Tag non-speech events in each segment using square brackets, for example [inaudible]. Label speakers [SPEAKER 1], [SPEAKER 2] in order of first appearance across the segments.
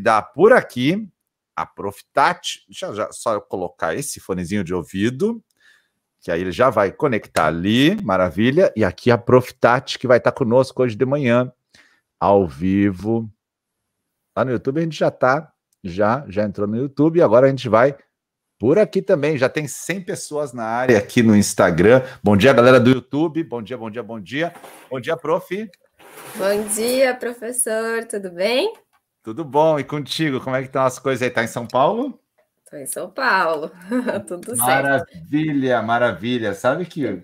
[SPEAKER 1] convidar por aqui a Profitati. Deixa eu já, só eu colocar esse fonezinho de ouvido, que aí ele já vai conectar ali, maravilha. E aqui a Profitati, que vai estar conosco hoje de manhã, ao vivo. Lá no YouTube a gente já está, já, já entrou no YouTube, e agora a gente vai por aqui também. Já tem 100 pessoas na área aqui no Instagram. Bom dia, galera do YouTube. Bom dia, bom dia, bom dia. Bom dia, prof.
[SPEAKER 2] Bom dia, professor. Tudo bem?
[SPEAKER 1] Tudo bom. E contigo, como é que estão as coisas aí? Tá em São Paulo?
[SPEAKER 2] Estou em São Paulo. [laughs] Tudo
[SPEAKER 1] maravilha, certo. Maravilha, maravilha. Sabe que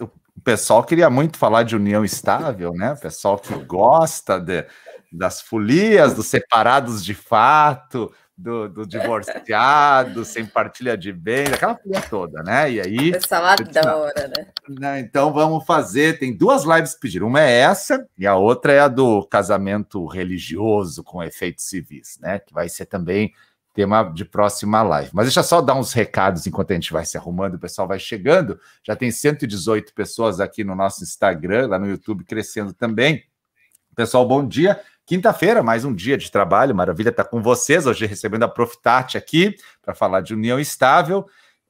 [SPEAKER 1] o pessoal queria muito falar de união estável, né? O pessoal que gosta de, das folias, dos separados de fato, do, do divorciado, [laughs] sem partilha de bens, aquela coisa toda, né? E aí.
[SPEAKER 2] Essa adora, né?
[SPEAKER 1] né? Então vamos fazer. Tem duas lives que pediram. Uma é essa, e a outra é a do casamento religioso com efeitos civis, né? Que vai ser também tema de próxima live. Mas deixa só dar uns recados enquanto a gente vai se arrumando, o pessoal vai chegando. Já tem 118 pessoas aqui no nosso Instagram, lá no YouTube, crescendo também. Pessoal, bom dia. Quinta-feira, mais um dia de trabalho, maravilha estar com vocês. Hoje recebendo a Profitati aqui para falar de união estável.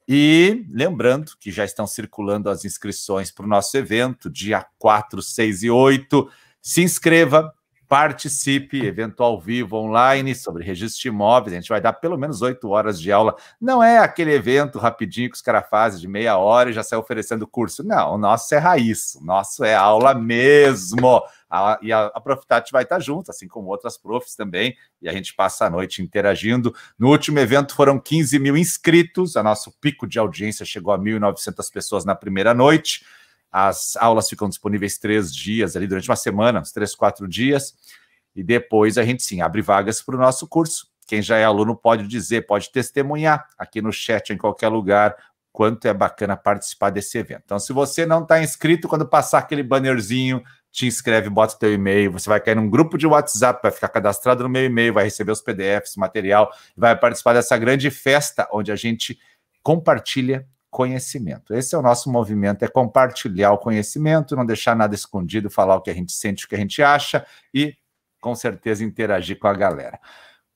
[SPEAKER 1] E lembrando que já estão circulando as inscrições para o nosso evento, dia 4, 6 e 8. Se inscreva, participe, evento ao vivo online sobre registro de imóveis. A gente vai dar pelo menos oito horas de aula. Não é aquele evento rapidinho que os caras fazem de meia hora e já sai oferecendo curso. Não, o nosso é raiz, o nosso é aula mesmo. A, e a, a Profitat vai estar junto, assim como outras profs também, e a gente passa a noite interagindo. No último evento foram 15 mil inscritos, a nosso pico de audiência chegou a 1.900 pessoas na primeira noite. As aulas ficam disponíveis três dias ali durante uma semana, uns três, quatro dias. E depois a gente sim abre vagas para o nosso curso. Quem já é aluno pode dizer, pode testemunhar aqui no chat, em qualquer lugar, quanto é bacana participar desse evento. Então, se você não está inscrito, quando passar aquele bannerzinho te inscreve, bota teu e-mail, você vai cair num grupo de WhatsApp, vai ficar cadastrado no meu e-mail, vai receber os PDFs, material, vai participar dessa grande festa onde a gente compartilha conhecimento. Esse é o nosso movimento, é compartilhar o conhecimento, não deixar nada escondido, falar o que a gente sente, o que a gente acha e com certeza interagir com a galera.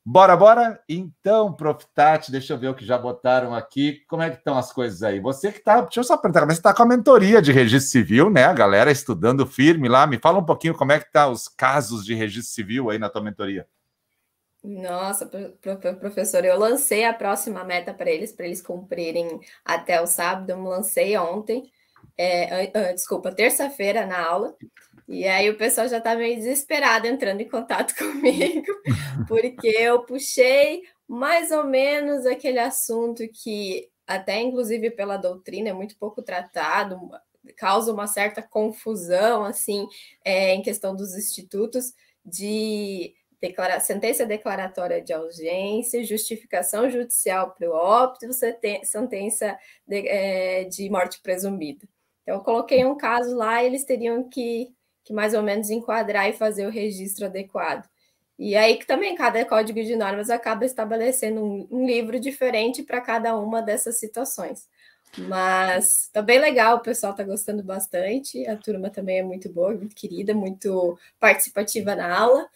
[SPEAKER 1] Bora, bora? Então, Profitati, deixa eu ver o que já botaram aqui. Como é que estão as coisas aí? Você que está, deixa eu só perguntar, mas você está com a mentoria de registro civil, né? A galera estudando firme lá. Me fala um pouquinho como é que tá os casos de registro civil aí na tua mentoria.
[SPEAKER 2] Nossa, professor, eu lancei a próxima meta para eles, para eles cumprirem até o sábado. Eu lancei ontem, é, desculpa, terça-feira na aula. E aí o pessoal já está meio desesperado entrando em contato [laughs] comigo, porque eu puxei mais ou menos aquele assunto que até inclusive pela doutrina é muito pouco tratado, causa uma certa confusão assim é, em questão dos institutos de declara sentença declaratória de ausência, justificação judicial para o óbito, sentença de, é, de morte presumida. Então, eu coloquei um caso lá eles teriam que que mais ou menos enquadrar e fazer o registro adequado. E aí que também cada código de normas acaba estabelecendo um, um livro diferente para cada uma dessas situações. Mas tá bem legal, o pessoal tá gostando bastante, a turma também é muito boa, muito querida, muito participativa na aula.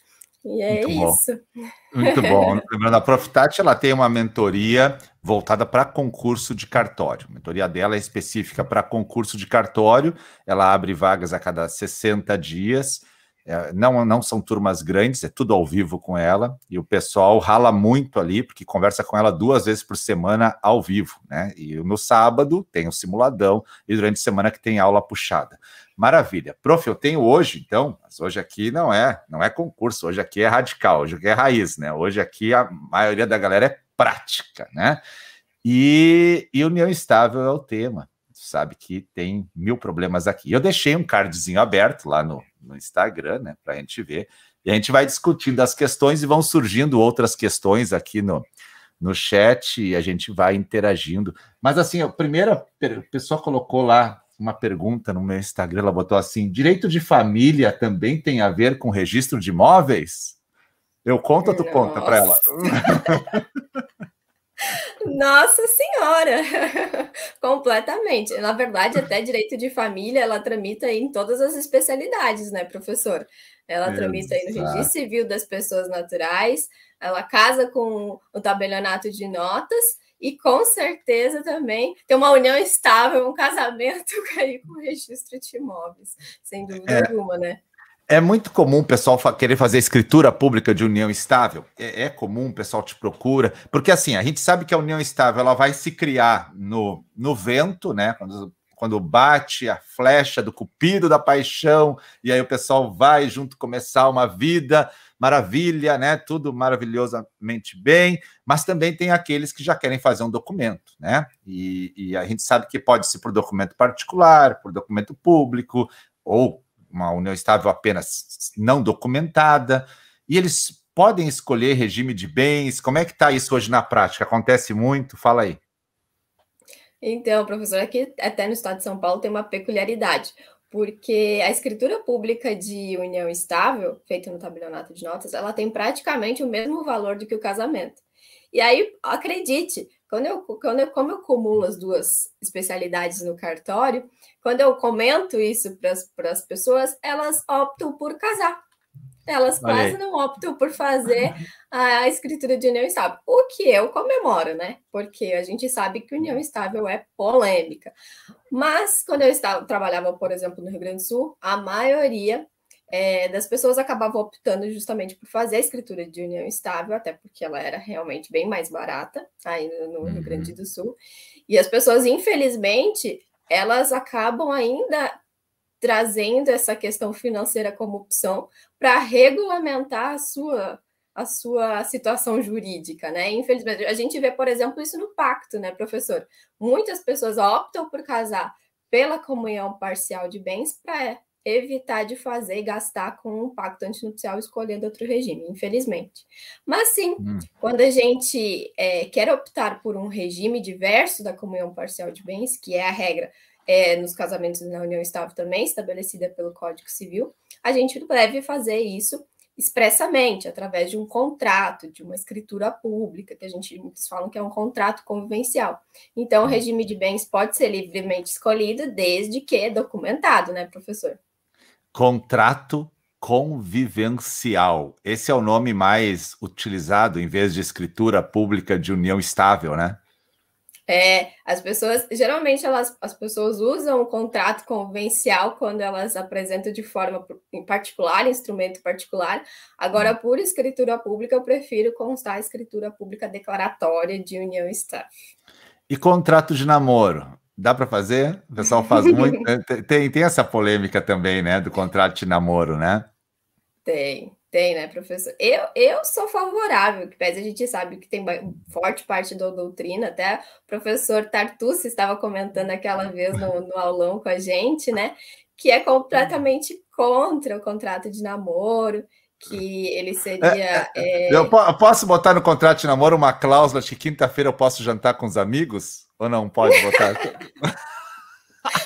[SPEAKER 2] E é Muito isso.
[SPEAKER 1] Bom. Muito bom. Lembrando, a Profitat ela tem uma mentoria voltada para concurso de cartório. A mentoria dela é específica para concurso de cartório. Ela abre vagas a cada 60 dias. É, não, não são turmas grandes, é tudo ao vivo com ela, e o pessoal rala muito ali, porque conversa com ela duas vezes por semana ao vivo, né? E no sábado tem o simuladão, e durante a semana que tem aula puxada. Maravilha. Prof, eu tenho hoje, então, mas hoje aqui não é, não é concurso, hoje aqui é radical, hoje aqui é raiz, né? Hoje aqui a maioria da galera é prática, né? E, e união estável é o tema. Sabe que tem mil problemas aqui. Eu deixei um cardzinho aberto lá no, no Instagram, né, para a gente ver. E a gente vai discutindo as questões e vão surgindo outras questões aqui no, no chat e a gente vai interagindo. Mas assim, a primeira pessoa colocou lá uma pergunta no meu Instagram, ela botou assim: direito de família também tem a ver com registro de imóveis? Eu conto ou tu conta para ela?
[SPEAKER 2] Nossa Senhora! [laughs] Completamente. Na verdade, até direito de família ela tramita em todas as especialidades, né, professor? Ela tramita aí no registro civil das pessoas naturais, ela casa com o tabelionato de notas e com certeza também tem uma união estável, um casamento aí [laughs] com o registro de imóveis, sem dúvida é. alguma, né?
[SPEAKER 1] É muito comum o pessoal querer fazer escritura pública de união estável. É, é, comum, o pessoal te procura, porque assim, a gente sabe que a união estável ela vai se criar no, no vento, né? Quando, quando bate a flecha do cupido da paixão, e aí o pessoal vai junto começar uma vida maravilha, né? Tudo maravilhosamente bem, mas também tem aqueles que já querem fazer um documento, né? E, e a gente sabe que pode ser por documento particular, por documento público, ou uma união estável apenas não documentada, e eles podem escolher regime de bens. Como é que está isso hoje na prática? Acontece muito? Fala aí.
[SPEAKER 2] Então, professor, aqui até no estado de São Paulo tem uma peculiaridade, porque a escritura pública de união estável, feita no tabelionato de notas, ela tem praticamente o mesmo valor do que o casamento. E aí, acredite, quando eu, quando eu, como eu acumulo as duas especialidades no cartório, quando eu comento isso para as pessoas, elas optam por casar. Elas quase não optam por fazer a escritura de união estável. O que eu comemoro, né? Porque a gente sabe que união estável é polêmica. Mas quando eu estava, trabalhava, por exemplo, no Rio Grande do Sul, a maioria é, das pessoas acabavam optando justamente por fazer a escritura de união estável, até porque ela era realmente bem mais barata aí no, Rio Grande uhum. do Sul. E as pessoas, infelizmente, elas acabam ainda trazendo essa questão financeira como opção para regulamentar a sua a sua situação jurídica, né? Infelizmente, a gente vê, por exemplo, isso no pacto, né, professor? Muitas pessoas optam por casar pela comunhão parcial de bens para evitar de fazer e gastar com um pacto antinupcial escolhendo outro regime, infelizmente. Mas sim, hum. quando a gente é, quer optar por um regime diverso da comunhão parcial de bens, que é a regra é, nos casamentos na união estável também, estabelecida pelo Código Civil, a gente deve fazer isso expressamente, através de um contrato, de uma escritura pública, que a gente muitos falam que é um contrato convivencial. Então, o hum. regime de bens pode ser livremente escolhido desde que é documentado, né, professor?
[SPEAKER 1] Contrato convivencial. Esse é o nome mais utilizado em vez de escritura pública de união estável, né?
[SPEAKER 2] É, as pessoas, geralmente elas, as pessoas usam o contrato convivencial quando elas apresentam de forma em particular, instrumento particular. Agora, hum. por escritura pública, eu prefiro constar a escritura pública declaratória de união estável.
[SPEAKER 1] E contrato de namoro? Dá para fazer? O pessoal faz [laughs] muito. Né? tem, tem essa polêmica também, né? Do contrato de namoro, né?
[SPEAKER 2] Tem, tem, né, professor? Eu, eu sou favorável, que pese a gente sabe que tem forte parte da doutrina, até o professor Tartucci estava comentando aquela vez no, no aulão com a gente, né? Que é completamente contra o contrato de namoro, que ele seria. É,
[SPEAKER 1] é... Eu posso botar no contrato de namoro uma cláusula de que quinta-feira eu posso jantar com os amigos? Ou não pode botar? [laughs]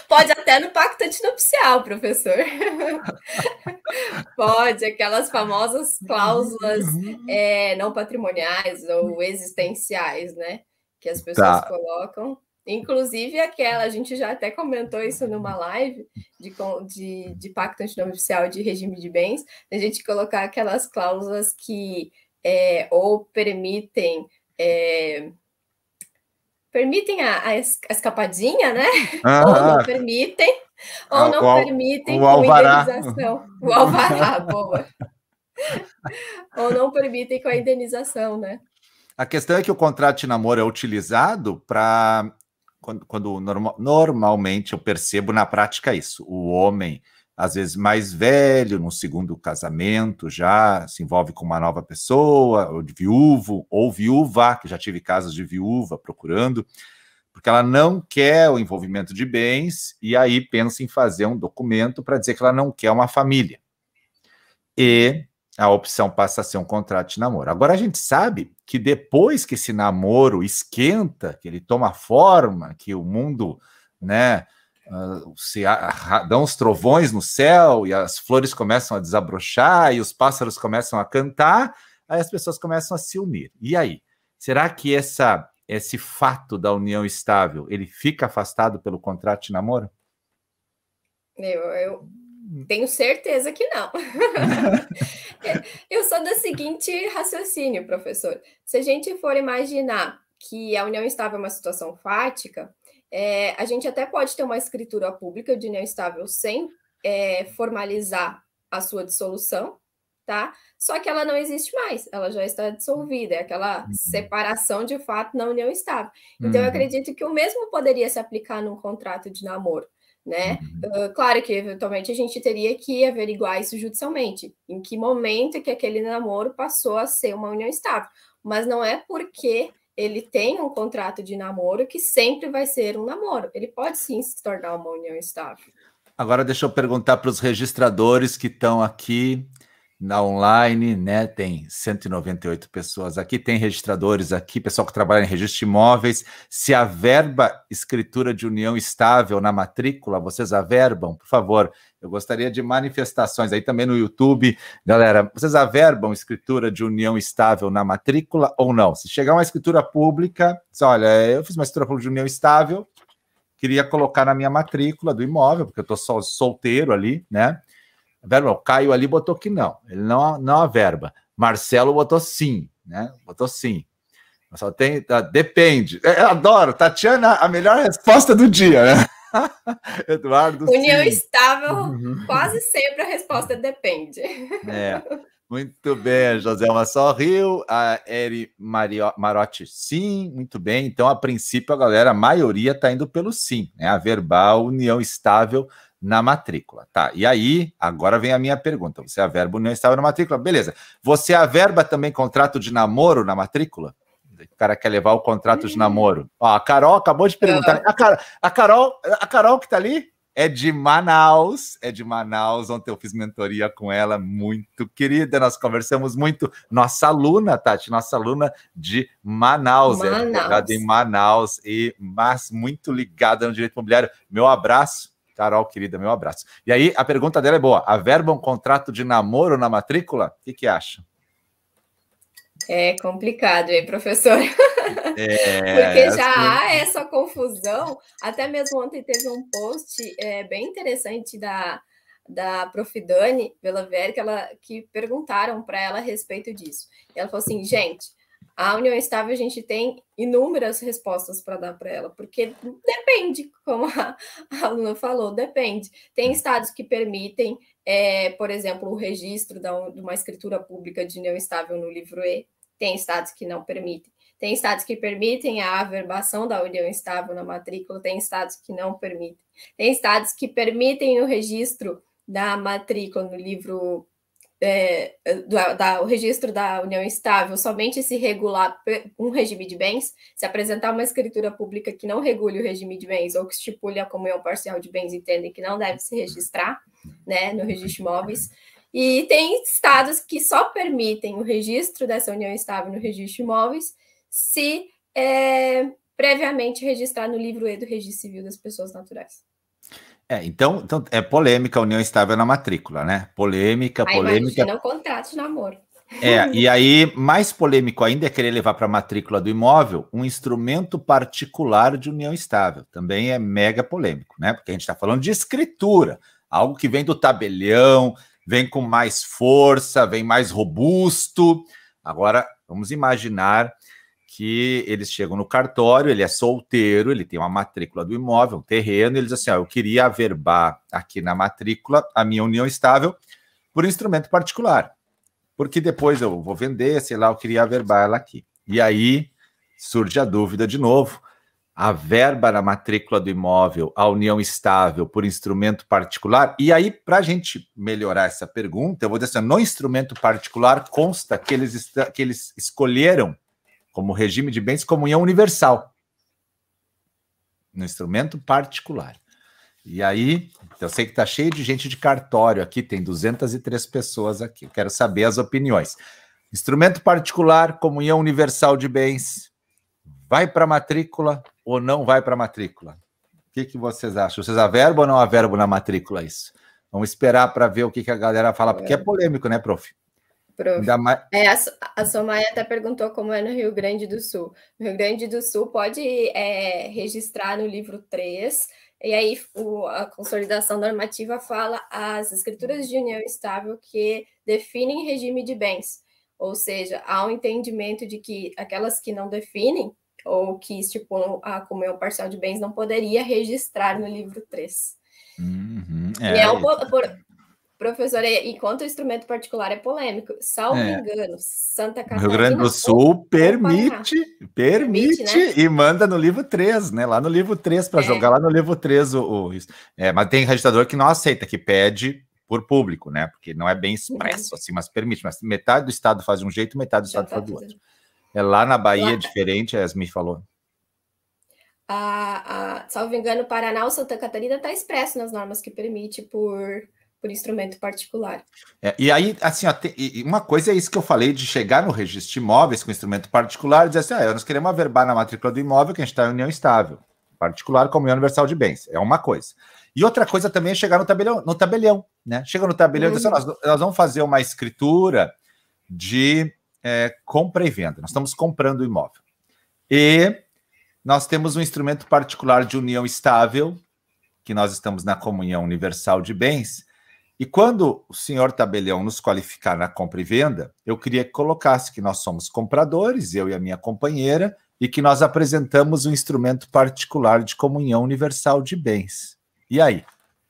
[SPEAKER 2] Pode até no pacto antinupcial, professor. [laughs] Pode, aquelas famosas cláusulas é, não patrimoniais ou existenciais, né? Que as pessoas tá. colocam. Inclusive aquela, a gente já até comentou isso numa live de, de, de pacto antinupcial de regime de bens, a gente colocar aquelas cláusulas que é, ou permitem é, permitem a, a escapadinha, né? Ah, [laughs] ou não permitem, ou ah, não o, permitem o com indenização. O alvará, [laughs] boa. ou não permitem com a indenização, né?
[SPEAKER 1] A questão é que o contrato de namoro é utilizado para quando, quando norma, normalmente eu percebo na prática isso. O homem às vezes mais velho, no segundo casamento, já se envolve com uma nova pessoa, ou de viúvo, ou viúva, que já tive casos de viúva procurando, porque ela não quer o envolvimento de bens e aí pensa em fazer um documento para dizer que ela não quer uma família. E a opção passa a ser um contrato de namoro. Agora a gente sabe que depois que esse namoro esquenta, que ele toma forma, que o mundo, né, uh, se dão os trovões no céu e as flores começam a desabrochar e os pássaros começam a cantar, aí as pessoas começam a se unir. E aí? Será que essa esse fato da união estável, ele fica afastado pelo contrato de namoro?
[SPEAKER 2] Eu, eu tenho certeza que não. [laughs] eu sou do seguinte raciocínio, professor. Se a gente for imaginar que a união estável é uma situação fática, é, a gente até pode ter uma escritura pública de união estável sem é, formalizar a sua dissolução, tá? Só que ela não existe mais, ela já está dissolvida, é aquela uhum. separação de fato na união estável. Então, uhum. eu acredito que o mesmo poderia se aplicar num contrato de namoro né? Uh, claro que eventualmente a gente teria que averiguar isso judicialmente, em que momento que aquele namoro passou a ser uma união estável, mas não é porque ele tem um contrato de namoro que sempre vai ser um namoro. Ele pode sim se tornar uma união estável.
[SPEAKER 1] Agora deixa eu perguntar para os registradores que estão aqui na online, né? Tem 198 pessoas aqui, tem registradores aqui, pessoal que trabalha em registro de imóveis. Se a verba escritura de união estável na matrícula, vocês averbam, por favor. Eu gostaria de manifestações aí também no YouTube. Galera, vocês averbam escritura de união estável na matrícula ou não? Se chegar uma escritura pública, diz, olha, eu fiz uma escritura pública de união estável, queria colocar na minha matrícula do imóvel, porque eu estou solteiro ali, né? Verba, o Caio ali botou que não, ele não, não verba. Marcelo botou sim, né? Botou sim. Só tem, tá, depende. É, eu adoro, Tatiana, a melhor resposta do dia, né? [laughs]
[SPEAKER 2] Eduardo. União sim. estável, uhum. quase sempre a resposta depende.
[SPEAKER 1] É. Muito bem, Joselma sorriu, a Eri Mario, Marotti, sim, muito bem. Então, a princípio, a galera, a maioria está indo pelo sim, né? A verbal, união estável na matrícula, tá? E aí, agora vem a minha pergunta. Você averba não estava na matrícula, beleza. Você averba também contrato de namoro na matrícula? O cara quer levar o contrato de namoro. Ó, a Carol acabou de perguntar. A, Car a Carol, a Carol que tá ali é de Manaus, é de Manaus. Ontem eu fiz mentoria com ela, muito querida. Nós conversamos muito. Nossa aluna, Tati, nossa aluna de Manaus, é Manaus. é em Manaus e mas muito ligada no direito imobiliário. Meu abraço Carol, querida, meu abraço. E aí, a pergunta dela é boa. Averba um contrato de namoro na matrícula? O que, que acha?
[SPEAKER 2] É complicado, hein, professor? É, [laughs] Porque já assim... há essa confusão. Até mesmo ontem teve um post é, bem interessante da, da Prof. Dani Velaver, que, ela, que perguntaram para ela a respeito disso. E ela falou assim, gente, a união estável a gente tem inúmeras respostas para dar para ela, porque depende, como a, a, aluna falou, depende. Tem estados que permitem, é, por exemplo, o registro da, de uma escritura pública de união estável no livro E, tem estados que não permitem. Tem estados que permitem a averbação da união estável na matrícula, tem estados que não permitem. Tem estados que permitem o registro da matrícula no livro é, da, da, o registro da união estável somente se regular um regime de bens, se apresentar uma escritura pública que não regule o regime de bens ou que estipule a comunhão parcial de bens, entendem que não deve se registrar né, no registro de imóveis. E tem estados que só permitem o registro dessa união estável no registro de imóveis se é, previamente registrar no livro E do registro civil das pessoas naturais.
[SPEAKER 1] É, então, então é polêmica a união estável na matrícula, né? Polêmica, aí polêmica.
[SPEAKER 2] Não contrato de namoro.
[SPEAKER 1] É, e aí, mais polêmico ainda é querer levar para a matrícula do imóvel um instrumento particular de união estável. Também é mega polêmico, né? Porque a gente está falando de escritura, algo que vem do tabelião, vem com mais força, vem mais robusto. Agora, vamos imaginar que eles chegam no cartório, ele é solteiro, ele tem uma matrícula do imóvel, um terreno, eles assim: ó, eu queria averbar aqui na matrícula a minha união estável por instrumento particular, porque depois eu vou vender, sei lá, eu queria averbar ela aqui. E aí surge a dúvida de novo: a verba na matrícula do imóvel, a união estável por instrumento particular. E aí, para a gente melhorar essa pergunta, eu vou dizer assim: no instrumento particular consta que eles, que eles escolheram como regime de bens comunhão universal, no instrumento particular. E aí, eu sei que está cheio de gente de cartório aqui, tem 203 pessoas aqui. Quero saber as opiniões. Instrumento particular, comunhão universal de bens, vai para a matrícula ou não vai para a matrícula? O que, que vocês acham? Vocês averbam ou não averbam na matrícula isso? Vamos esperar para ver o que, que a galera fala, porque é polêmico, né, prof?
[SPEAKER 2] Prof. Mais... É, a, a Somaia até perguntou como é no Rio Grande do Sul. No Rio Grande do Sul pode é, registrar no livro 3, e aí o, a consolidação normativa fala as escrituras de união estável que definem regime de bens. Ou seja, há um entendimento de que aquelas que não definem, ou que estipulam a comunhão parcial de bens, não poderia registrar no livro 3. Uhum, é, e é um, por, Professora, enquanto o instrumento particular é polêmico, salvo é. engano, Santa Catarina.
[SPEAKER 1] Rio Grande do Sul permite, permite, permite né? e manda no livro 3, né? Lá no livro 3, para é. jogar lá no livro 3 o, o é, mas tem registrador que não aceita, que pede por público, né? Porque não é bem expresso, assim, mas permite. Mas metade do estado faz de um jeito, metade do estado tá faz do outro. É lá na Bahia lá. é diferente, a Yasmin falou.
[SPEAKER 2] A, a, salvo engano, Paraná ou Santa Catarina está expresso nas normas que permite por por instrumento particular.
[SPEAKER 1] É, e aí, assim, ó, tem, uma coisa é isso que eu falei de chegar no registro de imóveis com instrumento particular e dizer assim: ah, nós queremos averbar na matrícula do imóvel que a gente está em união estável, particular como união universal de bens. É uma coisa. E outra coisa também é chegar no tabelião, no tabelião, né? Chega no tabelião uhum. e diz assim, nós, nós vamos fazer uma escritura de é, compra e venda. Nós estamos comprando o imóvel. E nós temos um instrumento particular de união estável, que nós estamos na comunhão universal de bens, e quando o senhor tabelião nos qualificar na compra e venda, eu queria que colocasse que nós somos compradores, eu e a minha companheira, e que nós apresentamos um instrumento particular de comunhão universal de bens. E aí?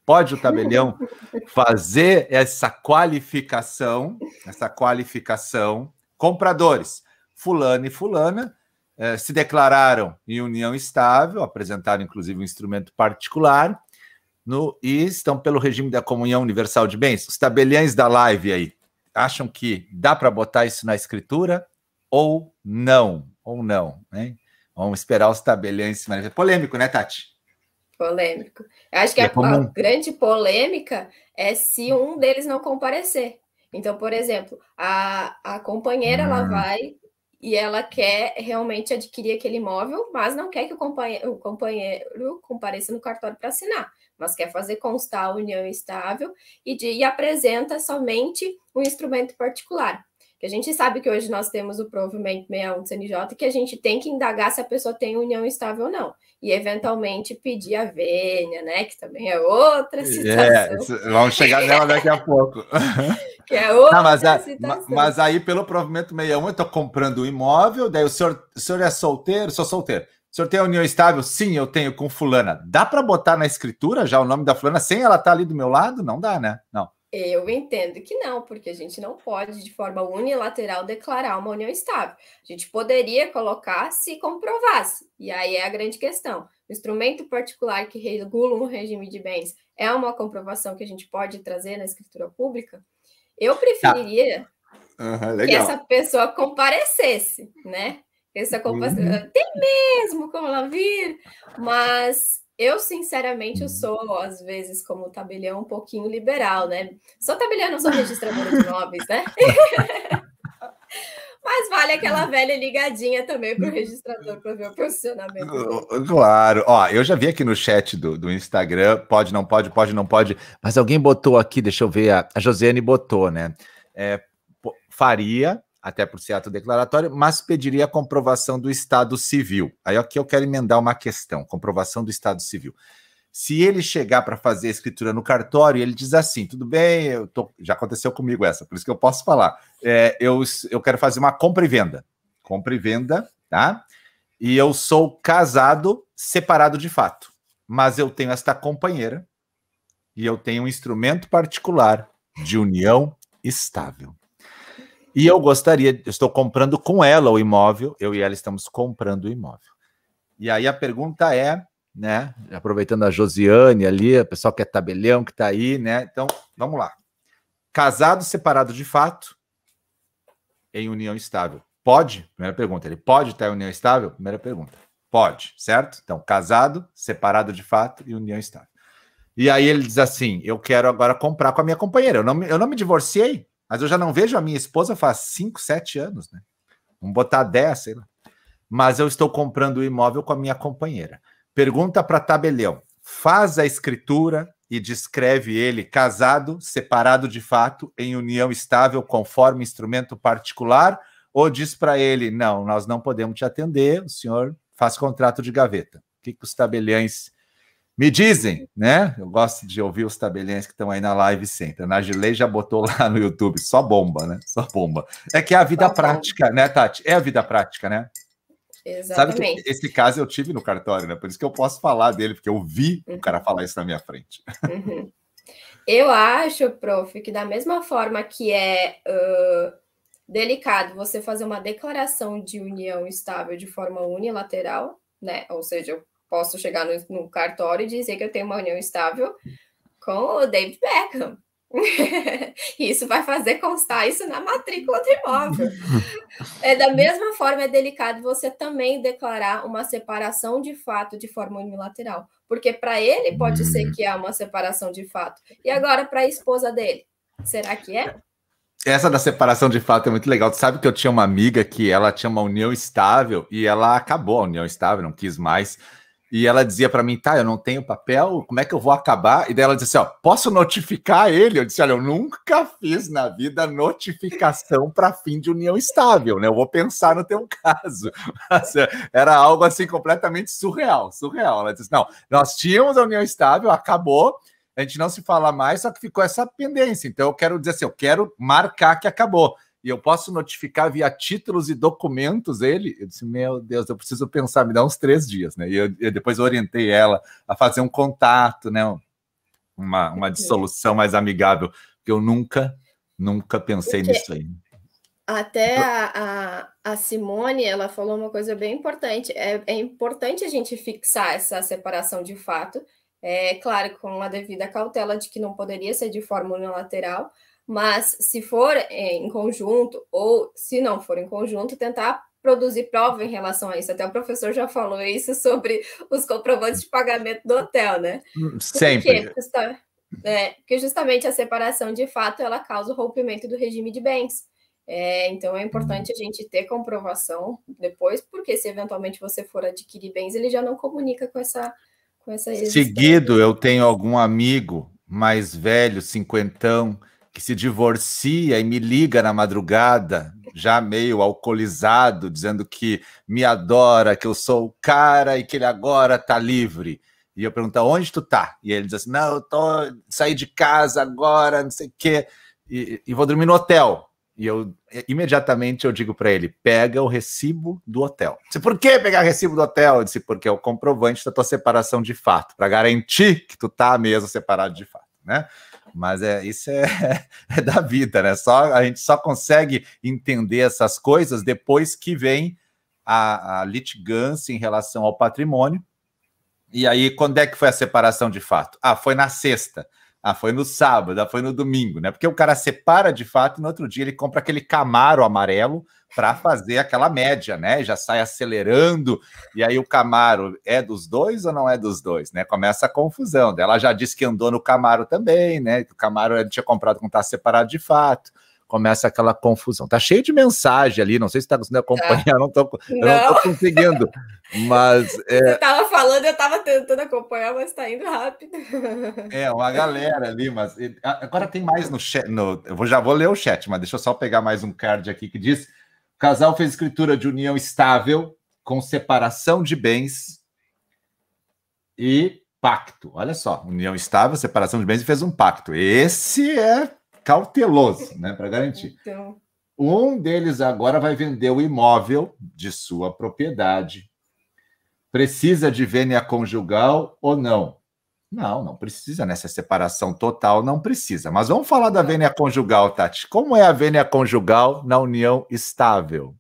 [SPEAKER 1] Pode o tabelião [laughs] fazer essa qualificação, essa qualificação, compradores, fulano e fulana, eh, se declararam em união estável, apresentaram inclusive um instrumento particular, no, e estão pelo regime da comunhão universal de bens. Os tabeliães da live aí acham que dá para botar isso na escritura ou não? Ou não, né? Vamos esperar os tabeliães se manifestarem. Polêmico, né, Tati?
[SPEAKER 2] Polêmico. Eu acho que é a, a, grande polêmica é se um deles não comparecer. Então, por exemplo, a, a companheira hum. ela vai e ela quer realmente adquirir aquele imóvel, mas não quer que o companheiro, o companheiro compareça no cartório para assinar mas quer fazer constar a união estável e, de, e apresenta somente um instrumento particular. Que a gente sabe que hoje nós temos o provimento 61 do CNJ que a gente tem que indagar se a pessoa tem união estável ou não. E eventualmente pedir a vênia, né? Que também é outra é, situação.
[SPEAKER 1] É, vamos chegar nela daqui a pouco. [laughs]
[SPEAKER 2] que é outra
[SPEAKER 1] não, mas, a, situação. Mas aí, pelo provimento 61, eu estou comprando um imóvel, daí o senhor, o senhor é solteiro? Sou solteiro. O senhor tem a união estável? Sim, eu tenho com fulana. Dá para botar na escritura já o nome da fulana sem ela estar tá ali do meu lado? Não dá, né? Não.
[SPEAKER 2] Eu entendo que não, porque a gente não pode, de forma unilateral, declarar uma união estável. A gente poderia colocar se comprovasse. E aí é a grande questão. O instrumento particular que regula um regime de bens é uma comprovação que a gente pode trazer na escritura pública. Eu preferiria tá. uhum, que essa pessoa comparecesse, né? Essa. Uhum. Tem mesmo como ela vir, mas eu, sinceramente, eu sou, às vezes, como tabelião, um pouquinho liberal, né? Sou tabelião, não sou registradora de imóveis, né? [laughs] Mas vale aquela velha ligadinha também para o registrador para ver o posicionamento.
[SPEAKER 1] Claro. Ó, eu já vi aqui no chat do, do Instagram, pode, não pode, pode, não pode. Mas alguém botou aqui, deixa eu ver, a, a Josiane botou, né? É, faria até por ser ato declaratório, mas pediria a comprovação do Estado Civil. Aí aqui eu quero emendar uma questão: comprovação do Estado Civil. Se ele chegar para fazer a escritura no cartório, ele diz assim: tudo bem, eu tô, já aconteceu comigo essa, por isso que eu posso falar. É, eu, eu quero fazer uma compra e venda. Compra e venda, tá? E eu sou casado, separado de fato. Mas eu tenho esta companheira e eu tenho um instrumento particular de união estável. E eu gostaria, eu estou comprando com ela o imóvel, eu e ela estamos comprando o imóvel. E aí a pergunta é, né, aproveitando a Josiane ali, o pessoal que é tabelião, que está aí, né? Então, vamos lá. Casado, separado de fato, em união estável. Pode? Primeira pergunta. Ele pode estar em união estável? Primeira pergunta. Pode, certo? Então, casado, separado de fato e união estável. E aí ele diz assim: Eu quero agora comprar com a minha companheira. Eu não, eu não me divorciei, mas eu já não vejo a minha esposa faz 5, 7 anos, né? Vamos botar 10, sei lá. Mas eu estou comprando o imóvel com a minha companheira. Pergunta para tabelião: faz a escritura e descreve ele casado, separado de fato, em união estável conforme instrumento particular, ou diz para ele: não, nós não podemos te atender, o senhor faz contrato de gaveta. O que, que os tabeliães me dizem, né? Eu gosto de ouvir os tabeliães que estão aí na live sempre. A Nagilei já botou lá no YouTube, só bomba, né? Só bomba. É que é a vida só prática, bomba. né, Tati? É a vida prática, né?
[SPEAKER 2] Exatamente.
[SPEAKER 1] Sabe que esse caso eu tive no cartório, né? Por isso que eu posso falar dele, porque eu vi uhum. o cara falar isso na minha frente.
[SPEAKER 2] Uhum. Eu acho, prof, que da mesma forma que é uh, delicado você fazer uma declaração de união estável de forma unilateral, né? Ou seja, eu posso chegar no, no cartório e dizer que eu tenho uma união estável com o David Beckham. [laughs] isso vai fazer constar isso na matrícula do imóvel. É da mesma forma é delicado você também declarar uma separação de fato de forma unilateral, porque para ele pode ser que é uma separação de fato. E agora para a esposa dele, será que é?
[SPEAKER 1] Essa da separação de fato é muito legal. Tu sabe que eu tinha uma amiga que ela tinha uma união estável e ela acabou a união estável, não quis mais. E ela dizia para mim, tá, eu não tenho papel, como é que eu vou acabar? E daí ela disse assim, ó, posso notificar ele? Eu disse, olha, eu nunca fiz na vida notificação para fim de união estável, né? Eu vou pensar no teu [laughs] caso. Mas, é, era algo assim completamente surreal, surreal. Ela disse, não, nós tínhamos a união estável, acabou, a gente não se fala mais, só que ficou essa pendência. Então eu quero dizer assim, eu quero marcar que acabou e eu posso notificar via títulos e documentos ele. Eu disse, meu Deus, eu preciso pensar, me dá uns três dias, né? E eu, eu depois orientei ela a fazer um contato, né? Uma, uma dissolução mais amigável, eu nunca, nunca pensei Porque nisso aí.
[SPEAKER 2] Até a, a, a, Simone, ela falou uma coisa bem importante. É, é importante a gente fixar essa separação de fato, é claro, com a devida cautela de que não poderia ser de forma unilateral, mas se for é, em conjunto, ou se não for em conjunto, tentar produzir prova em relação a isso. Até o professor já falou isso sobre os comprovantes de pagamento do hotel, né?
[SPEAKER 1] Hum, sempre.
[SPEAKER 2] Porque, é, porque justamente a separação de fato ela causa o rompimento do regime de bens. É, então é importante a gente ter comprovação depois, porque se eventualmente você for adquirir bens, ele já não comunica com essa com essa
[SPEAKER 1] Seguido, eu tenho algum amigo mais velho, cinquentão, que se divorcia e me liga na madrugada, já meio alcoolizado, dizendo que me adora, que eu sou o cara e que ele agora tá livre. E eu pergunto, onde tu tá? E ele diz assim, não, eu tô saí de casa agora, não sei o quê, e, e vou dormir no hotel. E eu imediatamente eu digo para ele: pega o recibo do hotel. Disse, por que pegar o recibo do hotel? Eu disse, porque é o comprovante da tua separação de fato, para garantir que tu tá mesmo separado de fato, né? Mas é isso é, [laughs] é, da vida, né? Só a gente só consegue entender essas coisas depois que vem a, a litigância em relação ao patrimônio. E aí, quando é que foi a separação de fato? Ah, foi na sexta. Ah, foi no sábado, ah, foi no domingo, né? Porque o cara separa de fato e no outro dia ele compra aquele Camaro amarelo para fazer aquela média, né? Já sai acelerando, e aí o Camaro é dos dois ou não é dos dois, né? Começa a confusão. Ela já disse que andou no Camaro também, né? Que o Camaro ele tinha comprado com tá separado de fato começa aquela confusão. Tá cheio de mensagem ali, não sei se está conseguindo acompanhar, tá. não tô, eu não tô conseguindo. Mas. [laughs]
[SPEAKER 2] É... Você estava falando, eu estava tentando acompanhar, mas está indo rápido. [laughs]
[SPEAKER 1] É, uma galera ali, mas agora tem mais no chat. No, eu já vou ler o chat, mas deixa eu só pegar mais um card aqui que diz: casal fez escritura de união estável com separação de bens e pacto. Olha só, união estável, separação de bens e fez um pacto. Esse é cauteloso, né, para garantir. Então... Um deles agora vai vender o imóvel de sua propriedade. Precisa de vênia conjugal ou não? Não, não precisa nessa separação total, não precisa. Mas vamos falar da vênia conjugal, Tati. Como é a vênia conjugal na união estável?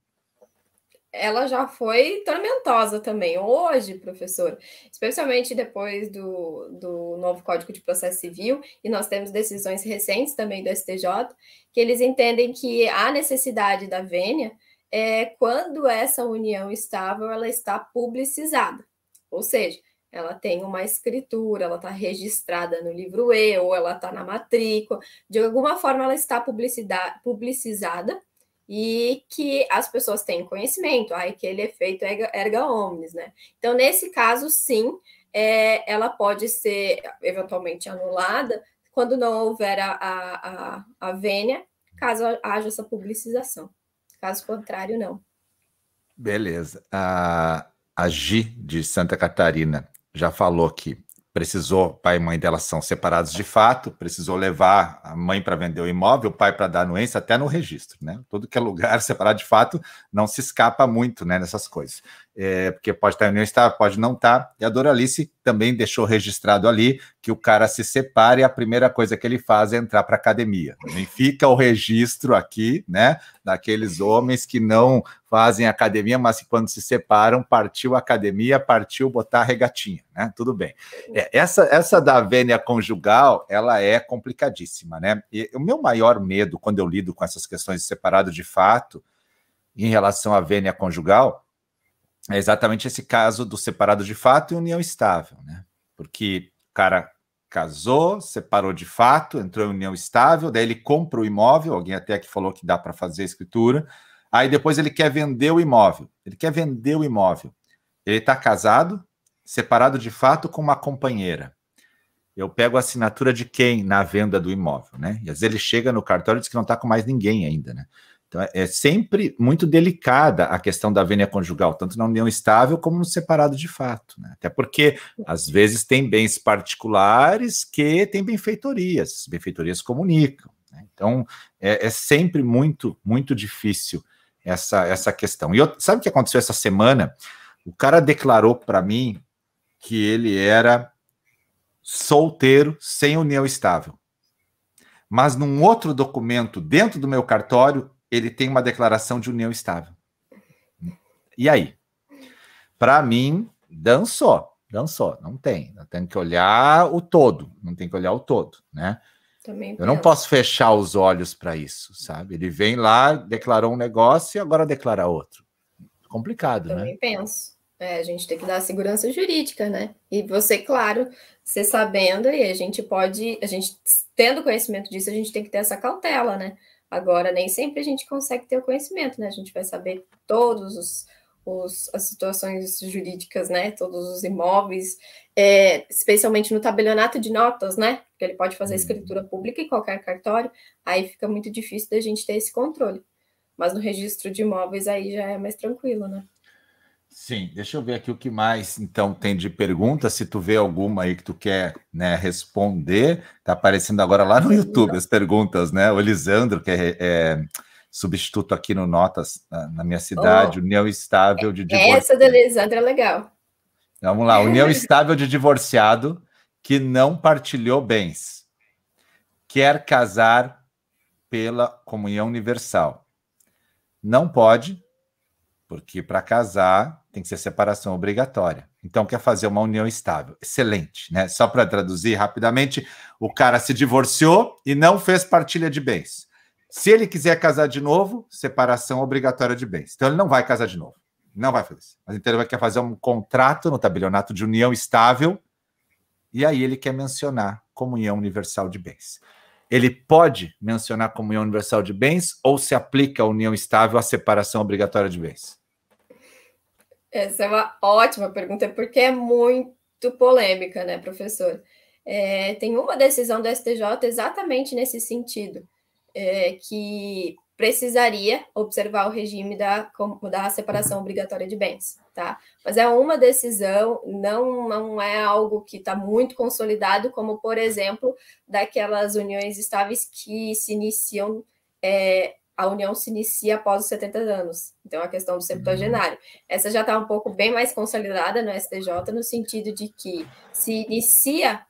[SPEAKER 2] ela já foi tormentosa também. Hoje, professor, especialmente depois do, do novo Código de Processo Civil, e nós temos decisões recentes também do STJ, que eles entendem que a necessidade da vênia é quando essa união estável ela está publicizada. Ou seja, ela tem uma escritura, ela está registrada no livro E, ou ela está na matrícula, de alguma forma ela está publicizada e que as pessoas têm conhecimento, aí aquele efeito erga omnes, né? Então, nesse caso, sim, é, ela pode ser eventualmente anulada quando não houver a, a, a, a vênia, caso haja essa publicização. Caso contrário, não.
[SPEAKER 1] Beleza. A, a Gi, de Santa Catarina, já falou que precisou, pai e mãe dela são separados de fato, precisou levar a mãe para vender o imóvel, o pai para dar anuência, até no registro, né? Tudo que é lugar [laughs] separado de fato não se escapa muito, né, nessas coisas. É, porque pode estar em união estável, pode não estar. E a Doralice também deixou registrado ali que o cara se separa e a primeira coisa que ele faz é entrar para academia. Nem fica o registro aqui, né, daqueles homens que não fazem academia, mas que quando se separam, partiu a academia, partiu botar a regatinha, né? Tudo bem. É, essa, essa da vênia conjugal, ela é complicadíssima, né? E o meu maior medo quando eu lido com essas questões de separado de fato, em relação à vênia conjugal, é exatamente esse caso do separado de fato e união estável, né? Porque o cara casou, separou de fato, entrou em união estável, daí ele compra o imóvel, alguém até que falou que dá para fazer a escritura, aí depois ele quer vender o imóvel. Ele quer vender o imóvel. Ele está casado, separado de fato com uma companheira. Eu pego a assinatura de quem na venda do imóvel, né? E às vezes ele chega no cartório e diz que não está com mais ninguém ainda, né? Então, é sempre muito delicada a questão da vênia conjugal, tanto na união estável como no separado de fato. Né? Até porque, às vezes, tem bens particulares que têm benfeitorias, benfeitorias comunicam. Né? Então, é, é, sempre muito, muito difícil essa, essa questão. E eu, sabe o que aconteceu essa semana? O cara declarou para mim que ele era solteiro sem união estável. Mas num outro documento dentro do meu cartório, ele tem uma declaração de união estável. E aí? Para mim, dançou, dançou, não tem. Tem que olhar o todo, não tem que olhar o todo, né? Também eu não posso fechar os olhos para isso, sabe? Ele vem lá, declarou um negócio e agora declara outro. Complicado,
[SPEAKER 2] Também
[SPEAKER 1] né?
[SPEAKER 2] Também penso. É, a gente tem que dar segurança jurídica, né? E você, claro, você sabendo, e a gente pode, a gente tendo conhecimento disso, a gente tem que ter essa cautela, né? Agora, nem sempre a gente consegue ter o conhecimento, né? A gente vai saber todos os, os as situações jurídicas, né? Todos os imóveis, é, especialmente no tabelionato de notas, né? Porque ele pode fazer uhum. escritura pública em qualquer cartório, aí fica muito difícil da gente ter esse controle. Mas no registro de imóveis aí já é mais tranquilo, né?
[SPEAKER 1] Sim, deixa eu ver aqui o que mais então tem de pergunta. Se tu vê alguma aí que tu quer né, responder, tá aparecendo agora lá no YouTube as perguntas, né? O Elisandro, que é, é substituto aqui no Notas, na, minha cidade, oh, União Estável de
[SPEAKER 2] Divorciado. Essa do Elisandro é legal.
[SPEAKER 1] Vamos lá, União [laughs] Estável de Divorciado que não partilhou bens. Quer casar pela comunhão universal. Não pode, porque para casar tem que ser separação obrigatória. Então quer fazer uma união estável. Excelente, né? Só para traduzir rapidamente, o cara se divorciou e não fez partilha de bens. Se ele quiser casar de novo, separação obrigatória de bens. Então ele não vai casar de novo. Não vai fazer isso. Mas então ele vai querer fazer um contrato no tabelionato de união estável e aí ele quer mencionar comunhão universal de bens. Ele pode mencionar comunhão universal de bens ou se aplica a união estável à separação obrigatória de bens?
[SPEAKER 2] Essa é uma ótima pergunta, porque é muito polêmica, né, professor? É, tem uma decisão do STJ exatamente nesse sentido, é, que precisaria observar o regime da, da separação obrigatória de bens, tá? Mas é uma decisão, não, não é algo que está muito consolidado, como, por exemplo, daquelas uniões estáveis que se iniciam é, a união se inicia após os 70 anos. Então, a questão do septuagenário. Essa já está um pouco bem mais consolidada no STJ, no sentido de que se inicia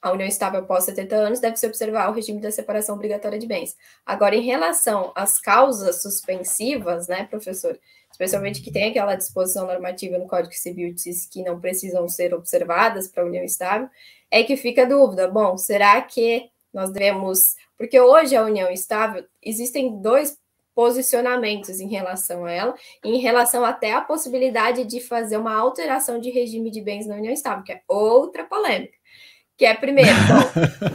[SPEAKER 2] a união estável após 70 anos, deve-se observar o regime da separação obrigatória de bens. Agora, em relação às causas suspensivas, né, professor, especialmente que tem aquela disposição normativa no Código Civil diz que não precisam ser observadas para a união estável, é que fica a dúvida, bom, será que nós devemos porque hoje a união estável, existem dois posicionamentos em relação a ela, em relação até à possibilidade de fazer uma alteração de regime de bens na união estável, que é outra polêmica. Que é primeiro, [laughs] bom, [laughs]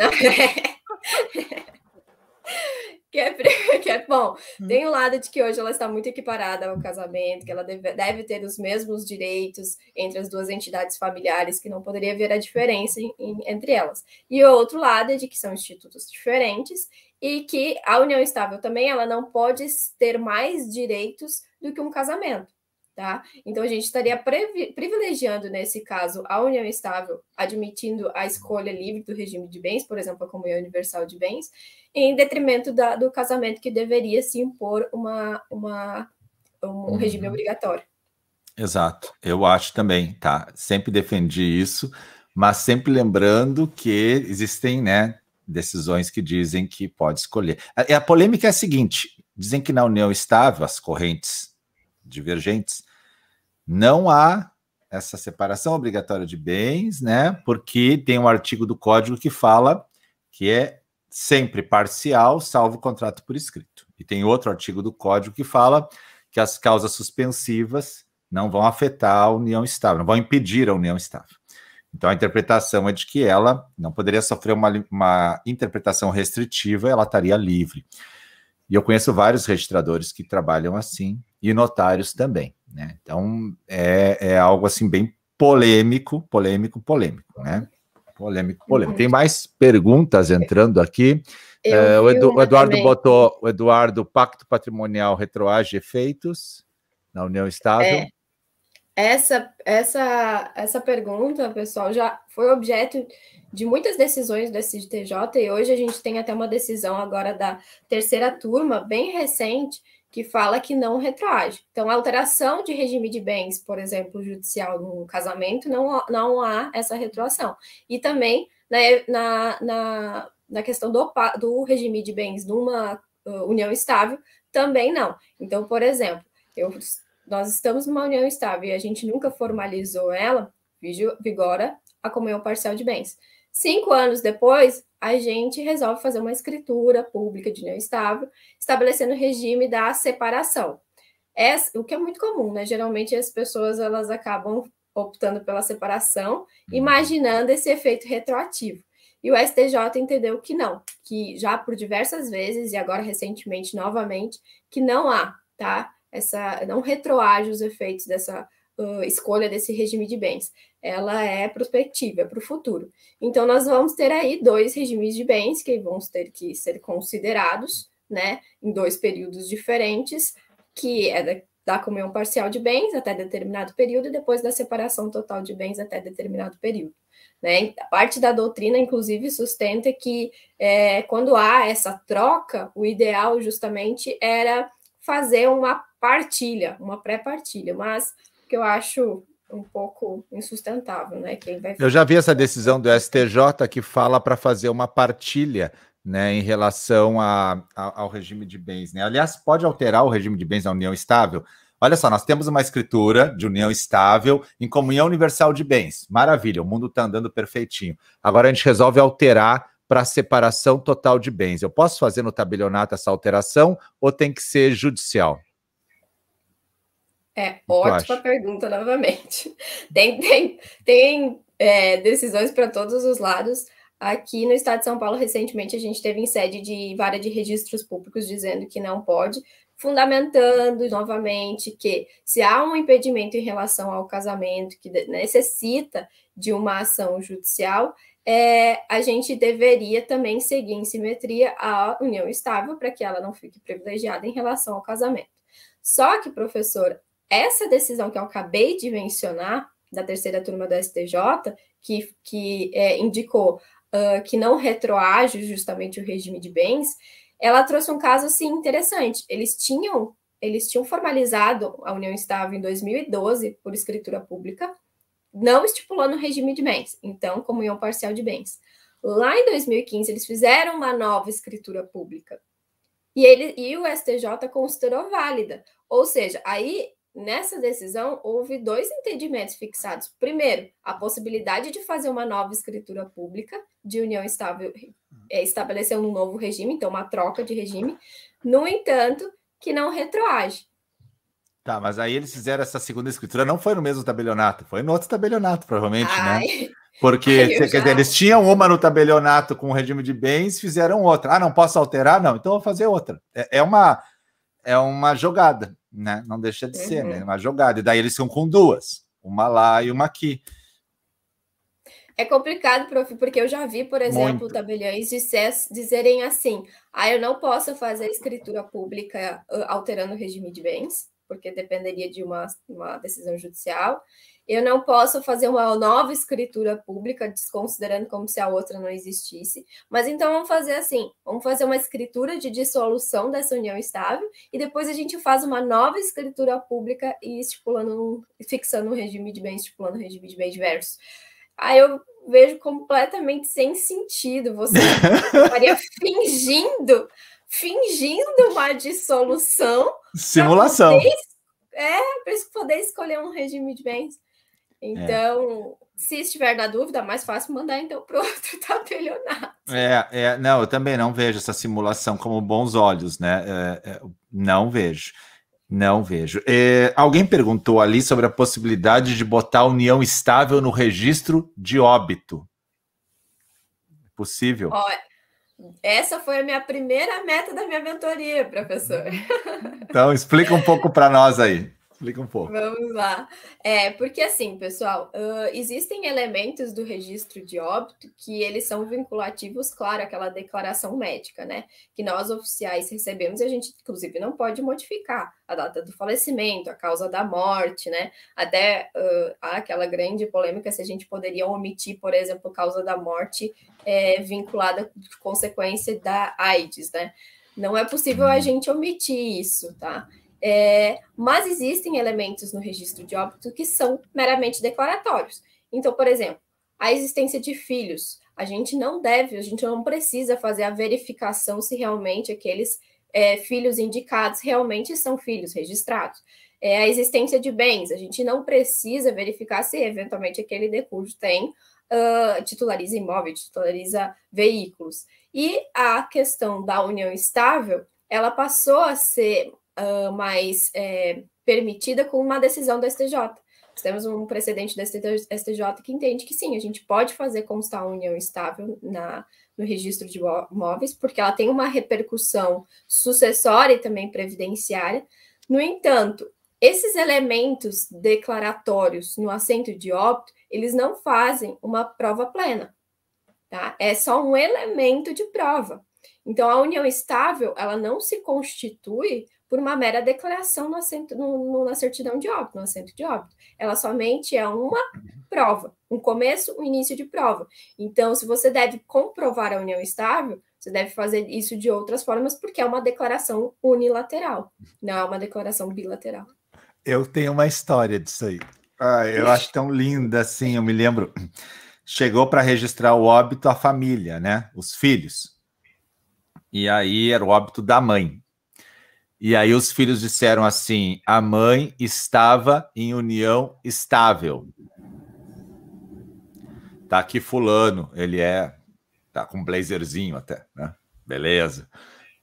[SPEAKER 2] que é, [laughs] que é bom. Hum. Tem o lado de que hoje ela está muito equiparada ao casamento, que ela deve, deve ter os mesmos direitos entre as duas entidades familiares, que não poderia haver a diferença em, em, entre elas. E o outro lado é de que são institutos diferentes e que a união estável também ela não pode ter mais direitos do que um casamento. Tá? Então, a gente estaria privilegiando, nesse caso, a união estável, admitindo a escolha livre do regime de bens, por exemplo, a comunhão universal de bens, em detrimento da, do casamento que deveria se impor uma, uma, um uhum. regime obrigatório.
[SPEAKER 1] Exato, eu acho também, tá? Sempre defendi isso, mas sempre lembrando que existem, né, decisões que dizem que pode escolher. A, a polêmica é a seguinte: dizem que na união estável, as correntes divergentes, não há essa separação obrigatória de bens, né? Porque tem um artigo do código que fala que é sempre parcial, salvo contrato por escrito. E tem outro artigo do código que fala que as causas suspensivas não vão afetar a união estável, não vão impedir a união estável. Então a interpretação é de que ela não poderia sofrer uma, uma interpretação restritiva, ela estaria livre. E eu conheço vários registradores que trabalham assim, e notários também. Né? Então, é, é algo assim bem polêmico, polêmico, polêmico, né? Polêmico, polêmico. Tem mais perguntas entrando aqui. É, o, Edu, o, Eduardo também. botou, o Eduardo, Pacto Patrimonial retroage efeitos na União Estável. É,
[SPEAKER 2] essa, essa, essa pergunta, pessoal, já foi objeto de muitas decisões do STJ e hoje a gente tem até uma decisão agora da terceira turma, bem recente, que fala que não retroage. Então, a alteração de regime de bens, por exemplo, judicial no casamento, não, não há essa retroação. E também né, na, na, na questão do, do regime de bens numa uh, união estável, também não. Então, por exemplo, eu, nós estamos numa união estável e a gente nunca formalizou ela, vigora a comunhão parcial de bens. Cinco anos depois, a gente resolve fazer uma escritura pública de união estável, estabelecendo o regime da separação. Essa, o que é muito comum, né? Geralmente as pessoas elas acabam optando pela separação, uhum. imaginando esse efeito retroativo. E o STJ entendeu que não, que já por diversas vezes e agora recentemente novamente, que não há, tá? Essa não retroage os efeitos dessa uh, escolha desse regime de bens. Ela é prospectiva, é para o futuro. Então, nós vamos ter aí dois regimes de bens que vão ter que ser considerados, né, em dois períodos diferentes, que é da, da comunhão parcial de bens até determinado período e depois da separação total de bens até determinado período. Né? A parte da doutrina, inclusive, sustenta que é, quando há essa troca, o ideal justamente era fazer uma partilha, uma pré-partilha, mas que eu acho um pouco insustentável, né? Quem vai
[SPEAKER 1] Eu já vi essa decisão do STJ que fala para fazer uma partilha, né, em relação a, a, ao regime de bens, né? Aliás, pode alterar o regime de bens na união estável. Olha só, nós temos uma escritura de união estável em comunhão universal de bens. Maravilha, o mundo está andando perfeitinho. Agora a gente resolve alterar para separação total de bens. Eu posso fazer no tabelionato essa alteração ou tem que ser judicial?
[SPEAKER 2] É, ótima pergunta novamente. [laughs] Tem, tem, tem é, decisões para todos os lados. Aqui no estado de São Paulo, recentemente, a gente teve em sede de vara de registros públicos dizendo que não pode, fundamentando novamente que se há um impedimento em relação ao casamento que necessita de uma ação judicial, é, a gente deveria também seguir em simetria a união estável para que ela não fique privilegiada em relação ao casamento. Só que, professor, essa decisão que eu acabei de mencionar, da terceira turma do STJ, que, que é, indicou uh, que não retroage justamente o regime de bens, ela trouxe um caso assim interessante. Eles tinham eles tinham formalizado a união estável em 2012 por escritura pública, não estipulando o regime de bens, então comunhão parcial de bens. Lá em 2015 eles fizeram uma nova escritura pública e ele e o STJ considerou válida. Ou seja, aí Nessa decisão, houve dois entendimentos fixados. Primeiro, a possibilidade de fazer uma nova escritura pública de união estável, é, estabelecendo um novo regime, então uma troca de regime. No entanto, que não retroage.
[SPEAKER 1] Tá, mas aí eles fizeram essa segunda escritura, não foi no mesmo tabelionato, foi no outro tabelionato, provavelmente, né? Ai. né? Porque Ai, dizer, eles tinham uma no tabelionato com o regime de bens, fizeram outra. Ah, não posso alterar? Não, então vou fazer outra. É, é uma, é uma jogada, né? Não deixa de uhum. ser, né? Uma jogada. E daí eles ficam com duas, uma lá e uma aqui.
[SPEAKER 2] É complicado, prof, porque eu já vi, por exemplo, Muito. tabeliões dizerem assim: ah, eu não posso fazer escritura pública alterando o regime de bens, porque dependeria de uma, uma decisão judicial. Eu não posso fazer uma nova escritura pública, desconsiderando como se a outra não existisse. Mas então vamos fazer assim: vamos fazer uma escritura de dissolução dessa união estável e depois a gente faz uma nova escritura pública e estipulando, fixando o regime de bens, estipulando o regime de bens diversos. Aí eu vejo completamente sem sentido. Você [laughs] estaria fingindo, fingindo uma dissolução.
[SPEAKER 1] Simulação.
[SPEAKER 2] Poder, é, para poder escolher um regime de bens. Então, é. se estiver na dúvida, é mais fácil mandar então para [laughs] outro tabelionato.
[SPEAKER 1] É, é, não, eu também não vejo essa simulação como bons olhos, né? É, é, não vejo. Não vejo. É, alguém perguntou ali sobre a possibilidade de botar união estável no registro de óbito. Possível?
[SPEAKER 2] Olha, essa foi a minha primeira meta da minha mentoria, professor.
[SPEAKER 1] Então, explica um pouco para nós aí. Explica um pouco.
[SPEAKER 2] Vamos lá. É, porque assim, pessoal, uh, existem elementos do registro de óbito que eles são vinculativos, claro, àquela declaração médica, né? Que nós oficiais recebemos e a gente, inclusive, não pode modificar a data do falecimento, a causa da morte, né? Até uh, há aquela grande polêmica se a gente poderia omitir, por exemplo, causa da morte é, vinculada de consequência da AIDS, né? Não é possível a uhum. gente omitir isso, tá? É, mas existem elementos no registro de óbito que são meramente declaratórios. Então, por exemplo, a existência de filhos. A gente não deve, a gente não precisa fazer a verificação se realmente aqueles é, filhos indicados realmente são filhos registrados. É, a existência de bens, a gente não precisa verificar se eventualmente aquele decurso tem, uh, titulariza imóvel, titulariza veículos. E a questão da união estável, ela passou a ser uh, mais é, permitida com uma decisão do STJ. Nós temos um precedente do STJ que entende que sim, a gente pode fazer constar uma união estável na, no registro de imóveis, porque ela tem uma repercussão sucessória e também previdenciária. No entanto, esses elementos declaratórios no assento de óbito, eles não fazem uma prova plena. Tá? É só um elemento de prova. Então, a união estável, ela não se constitui por uma mera declaração no assento, no, no, na certidão de óbito, no assento de óbito. Ela somente é uma prova, um começo, um início de prova. Então, se você deve comprovar a união estável, você deve fazer isso de outras formas, porque é uma declaração unilateral, não é uma declaração bilateral.
[SPEAKER 1] Eu tenho uma história disso aí. Ah, eu acho tão linda assim. Eu me lembro. Chegou para registrar o óbito a família, né? Os filhos. E aí era o óbito da mãe. E aí os filhos disseram assim: a mãe estava em união estável. Tá aqui fulano, ele é tá com blazerzinho até, né? Beleza.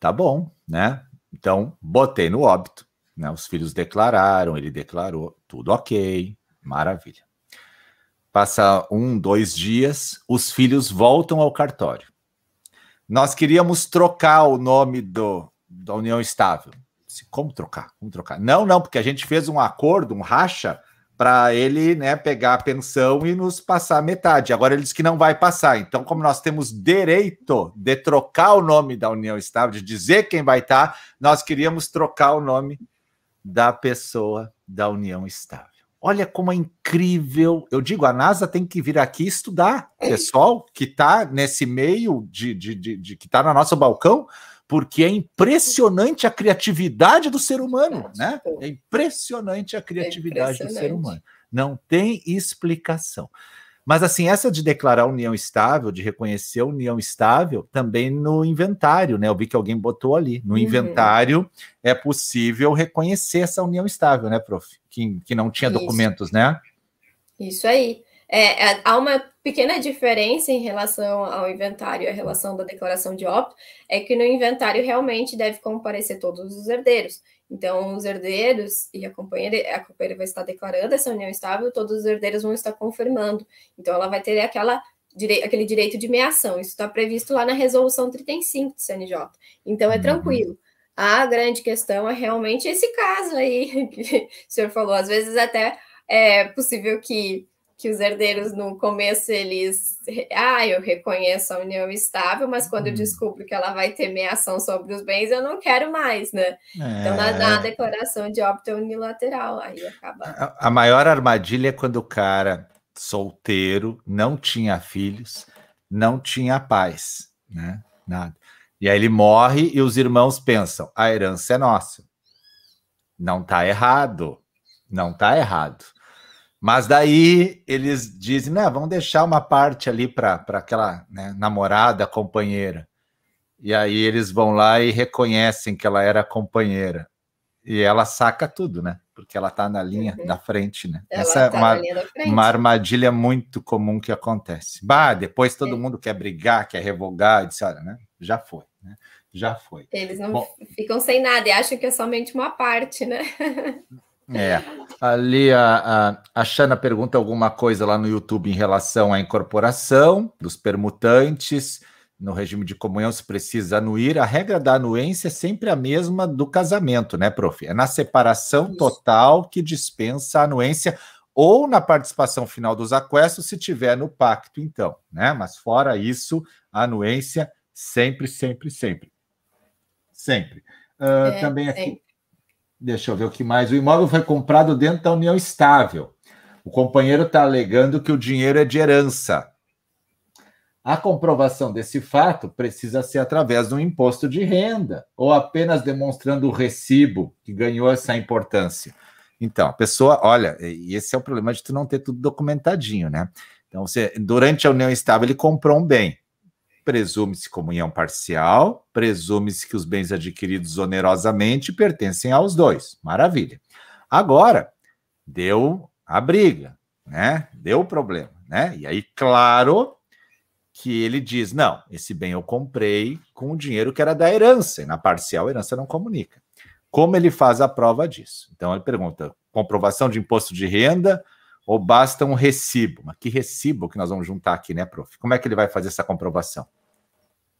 [SPEAKER 1] Tá bom, né? Então, botei no óbito, né? Os filhos declararam, ele declarou, tudo ok, maravilha. Passa um, dois dias, os filhos voltam ao cartório. Nós queríamos trocar o nome do, da união estável. Como trocar? Como trocar? Não, não, porque a gente fez um acordo, um racha, para ele né, pegar a pensão e nos passar metade. Agora ele disse que não vai passar. Então, como nós temos direito de trocar o nome da União Estável, de dizer quem vai estar, nós queríamos trocar o nome da pessoa da União Estável. Olha como é incrível. Eu digo, a NASA tem que vir aqui estudar. Pessoal que está nesse meio de, de, de, de que está no nosso balcão, porque é impressionante a criatividade do ser humano, né? É impressionante a criatividade é do ser humano. Não tem explicação. Mas assim, essa de declarar união estável, de reconhecer a união estável, também no inventário, né? Eu vi que alguém botou ali. No uhum. inventário é possível reconhecer essa união estável, né, prof? Que, que não tinha Isso. documentos, né?
[SPEAKER 2] Isso aí. É, é, há uma pequena diferença em relação ao inventário e a relação da declaração de óbito é que no inventário realmente deve comparecer todos os herdeiros. Então, os herdeiros e a companheira, a companheira vai estar declarando essa união estável, todos os herdeiros vão estar confirmando. Então, ela vai ter aquela aquele direito de meação. Isso está previsto lá na resolução 35 do CNJ. Então, é uhum. tranquilo. A grande questão é realmente esse caso aí [laughs] que o senhor falou. Às vezes, até é possível que que os herdeiros no começo eles, ah, eu reconheço a união estável, mas quando eu uhum. descubro que ela vai ter meação sobre os bens, eu não quero mais, né? É... Então, na, na, é. declaração de óbito unilateral, aí acaba.
[SPEAKER 1] A, a maior armadilha é quando o cara solteiro, não tinha filhos, não tinha paz, né? Nada. E aí ele morre e os irmãos pensam: a herança é nossa. Não tá errado. Não tá errado. Mas daí eles dizem, né, vamos deixar uma parte ali para aquela né, namorada, companheira. E aí eles vão lá e reconhecem que ela era companheira. E ela saca tudo, né? Porque ela está na linha uhum. da frente, né? Ela Essa é tá uma, uma armadilha muito comum que acontece. Bah, depois todo é. mundo quer brigar, quer revogar, etc. Né? Já foi, né? Já foi.
[SPEAKER 2] Eles não Bom, ficam sem nada e acham que é somente uma parte, né?
[SPEAKER 1] É, ali a, a, a Xana pergunta alguma coisa lá no YouTube em relação à incorporação dos permutantes. No regime de comunhão se precisa anuir. A regra da anuência é sempre a mesma do casamento, né, prof? É na separação total que dispensa a anuência ou na participação final dos aquestos, se tiver no pacto, então, né? Mas fora isso, a anuência sempre, sempre, sempre. Sempre. Uh, é, também aqui. Deixa eu ver o que mais. O imóvel foi comprado dentro da união estável. O companheiro está alegando que o dinheiro é de herança. A comprovação desse fato precisa ser através de um imposto de renda ou apenas demonstrando o recibo que ganhou essa importância. Então, a pessoa, olha, e esse é o problema de tu não ter tudo documentadinho, né? Então, você, durante a união estável, ele comprou um bem presume-se comunhão parcial, presume-se que os bens adquiridos onerosamente pertencem aos dois. Maravilha. Agora, deu a briga, né? Deu o problema, né? E aí, claro que ele diz: não, esse bem eu comprei com o dinheiro que era da herança, e na parcial herança não comunica. Como ele faz a prova disso? Então ele pergunta: comprovação de imposto de renda ou basta um recibo? Mas que recibo que nós vamos juntar aqui, né, prof? Como é que ele vai fazer essa comprovação?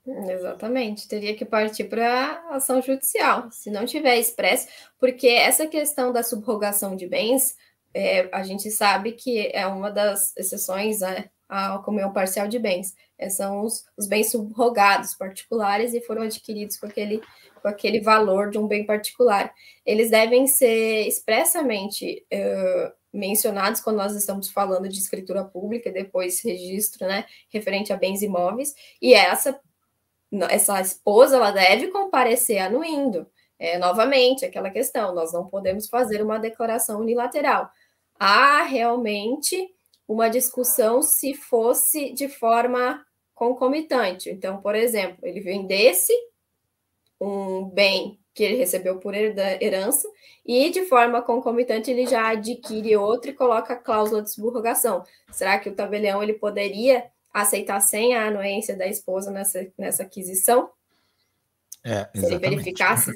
[SPEAKER 2] Exatamente, teria que partir para ação judicial, se não tiver expresso, porque essa questão da subrogação de bens, é, a gente sabe que é uma das exceções né, à comunhão parcial de bens. É, são os, os, bens subrogados particulares e foram adquiridos com aquele, com aquele valor de um bem particular. Eles devem ser expressamente uh, mencionados quando nós estamos falando de escritura pública, depois registro, né, referente a bens imóveis, e essa essa esposa ela deve comparecer anuindo. É, novamente, aquela questão, nós não podemos fazer uma declaração unilateral. Há realmente uma discussão se fosse de forma concomitante. Então, por exemplo, ele vendesse um bem que ele recebeu por herança e de forma concomitante ele já adquire outro e coloca a cláusula de subrogação. Será que o tabelião ele poderia aceitar sem a anuência da esposa nessa, nessa aquisição?
[SPEAKER 1] É, Se ele verificasse.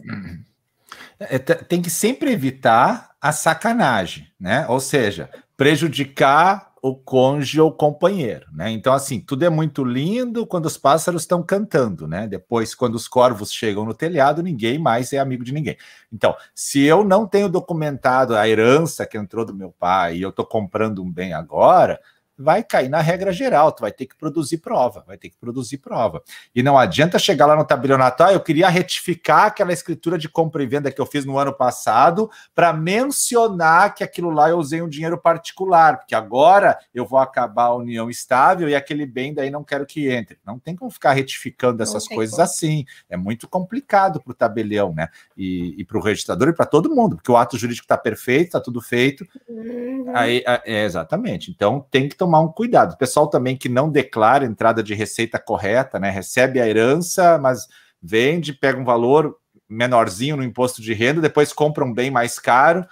[SPEAKER 1] É, tem que sempre evitar a sacanagem, né? Ou seja, prejudicar o cônjuge ou companheiro, né? Então, assim, tudo é muito lindo quando os pássaros estão cantando, né? Depois, quando os corvos chegam no telhado, ninguém mais é amigo de ninguém. Então, se eu não tenho documentado a herança que entrou do meu pai e eu estou comprando um bem agora, vai cair na regra geral, tu vai ter que produzir prova, vai ter que produzir prova. E não adianta chegar lá no tabelionato, ah, eu queria retificar aquela escritura de compra e venda que eu fiz no ano passado para mencionar que aquilo lá eu usei um dinheiro particular, porque agora eu vou acabar a união estável e aquele bem daí não quero que entre. Não tem como ficar retificando essas coisas como. assim. É muito complicado para o tabelião, né? E, e para o registrador e para todo mundo, porque o ato jurídico está perfeito, está tudo feito. Uhum. Aí, é, exatamente. Então tem que tomar um cuidado. Pessoal também que não declara entrada de receita correta, né? Recebe a herança, mas vende, pega um valor menorzinho no imposto de renda, depois compra um bem mais caro.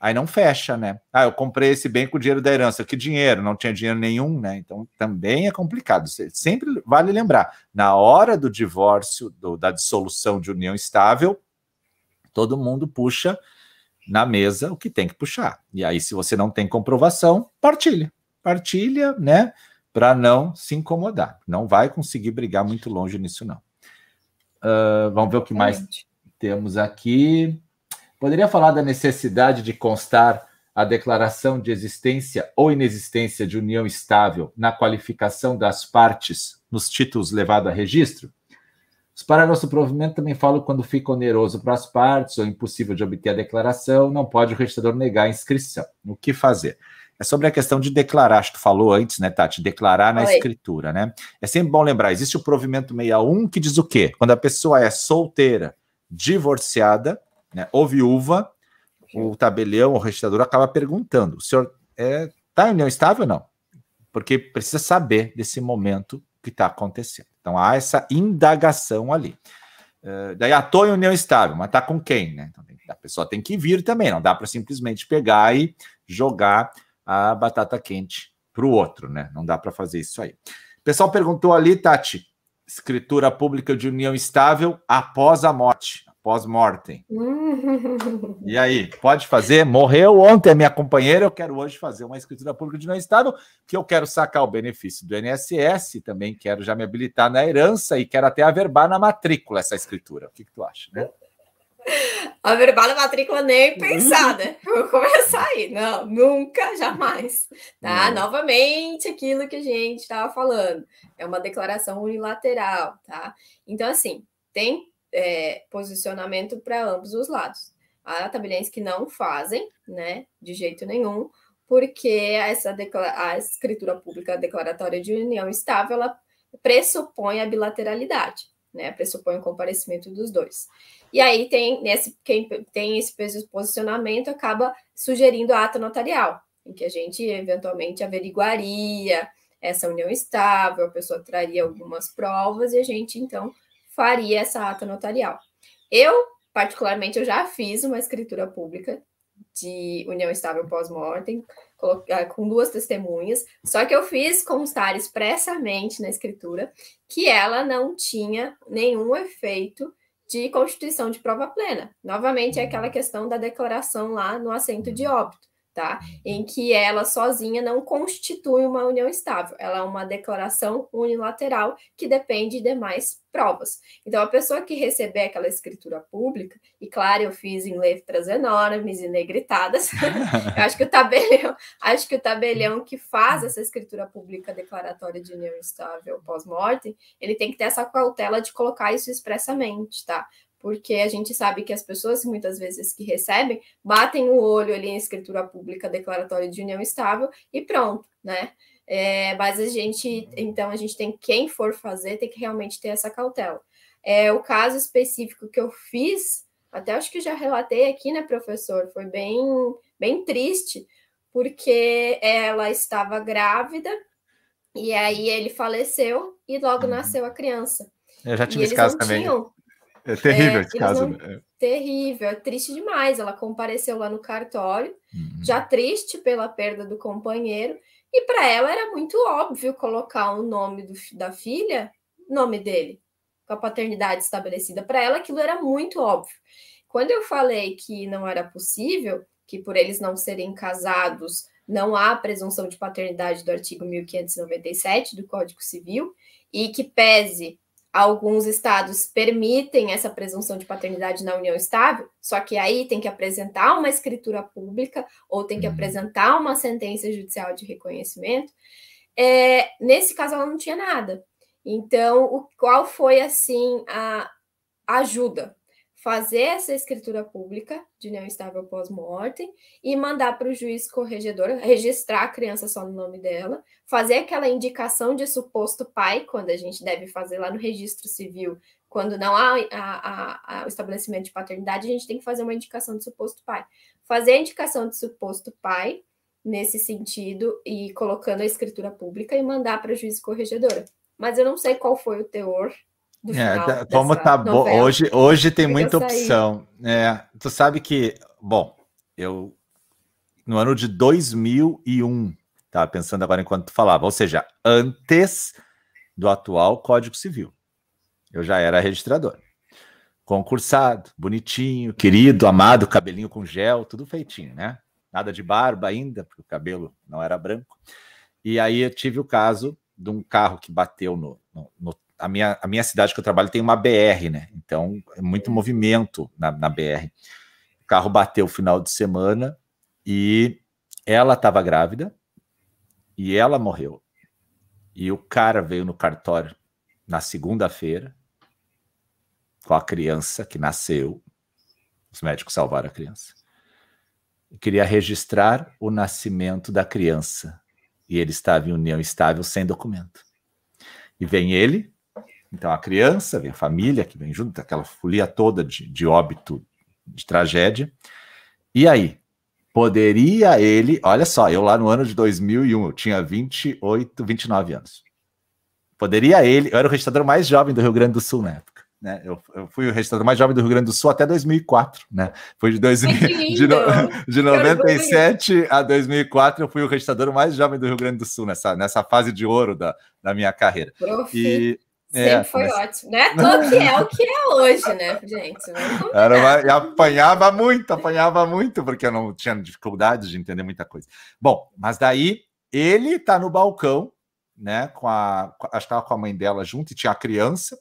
[SPEAKER 1] aí não fecha, né? Ah, eu comprei esse bem com o dinheiro da herança. Que dinheiro? Não tinha dinheiro nenhum, né? Então também é complicado. Sempre vale lembrar, na hora do divórcio, do, da dissolução de união estável, todo mundo puxa na mesa o que tem que puxar. E aí, se você não tem comprovação, partilha. Partilha, né? Para não se incomodar. Não vai conseguir brigar muito longe nisso, não. Uh, vamos ver o que mais temos aqui. Poderia falar da necessidade de constar a declaração de existência ou inexistência de união estável na qualificação das partes nos títulos levados a registro? Os parágrafos do provimento também falam quando fica oneroso para as partes ou impossível de obter a declaração, não pode o registrador negar a inscrição. O que fazer? É sobre a questão de declarar, acho que tu falou antes, né, Tati? Declarar na Oi. escritura, né? É sempre bom lembrar, existe o provimento 61 que diz o quê? Quando a pessoa é solteira, divorciada, né, ou viúva, o tabelião, o registrador acaba perguntando: o senhor está é, tá em união estável ou não? Porque precisa saber desse momento que está acontecendo. Então há essa indagação ali. Uh, daí, estou em união estável, mas está com quem? Né? Então, a pessoa tem que vir também, não dá para simplesmente pegar e jogar a batata quente para o outro, né? Não dá para fazer isso aí. O pessoal perguntou ali, Tati, escritura pública de união estável após a morte pós-mortem. e aí, pode fazer? Morreu ontem a minha companheira, eu quero hoje fazer uma escritura pública de não estável, que eu quero sacar o benefício do INSS, também quero já me habilitar na herança e quero até averbar na matrícula essa escritura. O que, que tu acha, né?
[SPEAKER 2] Averbar na matrícula nem pensar, né? Vou começar aí. Não, nunca, jamais. Tá? Não. Novamente, aquilo que a gente estava falando. É uma declaração unilateral, tá? Então, assim, tem é, posicionamento para ambos os lados. Há tabeliões que não fazem, né, de jeito nenhum, porque essa a escritura pública declaratória de união estável ela pressupõe a bilateralidade, né, pressupõe o comparecimento dos dois. E aí tem nesse quem tem esse posicionamento acaba sugerindo a ata notarial, em que a gente eventualmente averiguaria essa união estável, a pessoa traria algumas provas e a gente então faria essa ata notarial. Eu, particularmente, eu já fiz uma escritura pública de união estável pós-mortem, ah, com duas testemunhas, só que eu fiz constar expressamente na escritura que ela não tinha nenhum efeito de constituição de prova plena. Novamente, é aquela questão da declaração lá no assento de óbito tá? Em que ela sozinha não constitui uma união estável, ela é uma declaração unilateral que depende de demais provas. Então, a pessoa que receber aquela escritura pública, e claro, eu fiz em letras enormes e negritadas, [laughs] acho que o tabelião, acho que o tabelião que faz essa escritura pública declaratória de união estável pós-mortem, ele tem que ter essa cautela de colocar isso expressamente, tá? Porque a gente sabe que as pessoas, muitas vezes, que recebem, batem o olho ali em escritura pública declaratória de união estável e pronto, né? É, mas a gente, então, a gente tem, quem for fazer, tem que realmente ter essa cautela. É, o caso específico que eu fiz, até acho que já relatei aqui, né, professor? Foi bem, bem triste, porque ela estava grávida e aí ele faleceu e logo uhum. nasceu a criança.
[SPEAKER 1] Eu já tive esse caso também. Tinham, é terrível é, esse caso. Não...
[SPEAKER 2] Né? Terrível, é triste demais. Ela compareceu lá no cartório, uhum. já triste pela perda do companheiro, e para ela era muito óbvio colocar o nome do, da filha, nome dele, com a paternidade estabelecida. Para ela, aquilo era muito óbvio. Quando eu falei que não era possível, que por eles não serem casados, não há presunção de paternidade do artigo 1597 do Código Civil, e que pese Alguns estados permitem essa presunção de paternidade na união estável, só que aí tem que apresentar uma escritura pública ou tem que uhum. apresentar uma sentença judicial de reconhecimento. É, nesse caso, ela não tinha nada. Então, o, qual foi assim a ajuda? Fazer essa escritura pública de união estável pós-morte e mandar para o juiz corregedor registrar a criança só no nome dela, fazer aquela indicação de suposto pai, quando a gente deve fazer lá no registro civil, quando não há a, a, a, o estabelecimento de paternidade, a gente tem que fazer uma indicação de suposto pai. Fazer a indicação de suposto pai nesse sentido e colocando a escritura pública e mandar para o juiz corregedora. Mas eu não sei qual foi o teor
[SPEAKER 1] é, tá, como tá bom. Hoje, hoje tem muita opção. É, tu sabe que, bom, eu no ano de 2001. Estava pensando agora enquanto tu falava, ou seja, antes do atual Código Civil. Eu já era registrador. Concursado, bonitinho, querido, amado, cabelinho com gel, tudo feitinho, né? Nada de barba ainda, porque o cabelo não era branco. E aí eu tive o caso de um carro que bateu no, no, no a minha, a minha cidade que eu trabalho tem uma BR, né? Então é muito movimento na, na BR. O carro bateu final de semana e ela estava grávida e ela morreu. E o cara veio no cartório na segunda-feira com a criança que nasceu. Os médicos salvaram a criança. E queria registrar o nascimento da criança. E ele estava em união estável sem documento. E vem ele, então a criança, vem a família que vem junto, aquela folia toda de, de óbito, de tragédia. E aí? Poderia ele, olha só, eu lá no ano de 2001, eu tinha 28, 29 anos. Poderia ele, eu era o registrador mais jovem do Rio Grande do Sul na época. Né? Eu, eu fui o registrador mais jovem do Rio Grande do Sul até 2004, né? Foi de, 2000, [laughs] de, no, de 97 a 2004 eu fui o registrador mais jovem do Rio Grande do Sul nessa, nessa fase de ouro da, da minha carreira.
[SPEAKER 2] Prof. E, Sempre é, foi mas... ótimo, né? Todo que é o que é hoje, né, gente?
[SPEAKER 1] Era uma... E apanhava muito, apanhava muito, porque eu não tinha dificuldade de entender muita coisa. Bom, mas daí ele tá no balcão, né? Com a. Acho que estava com a mãe dela junto e tinha a criança,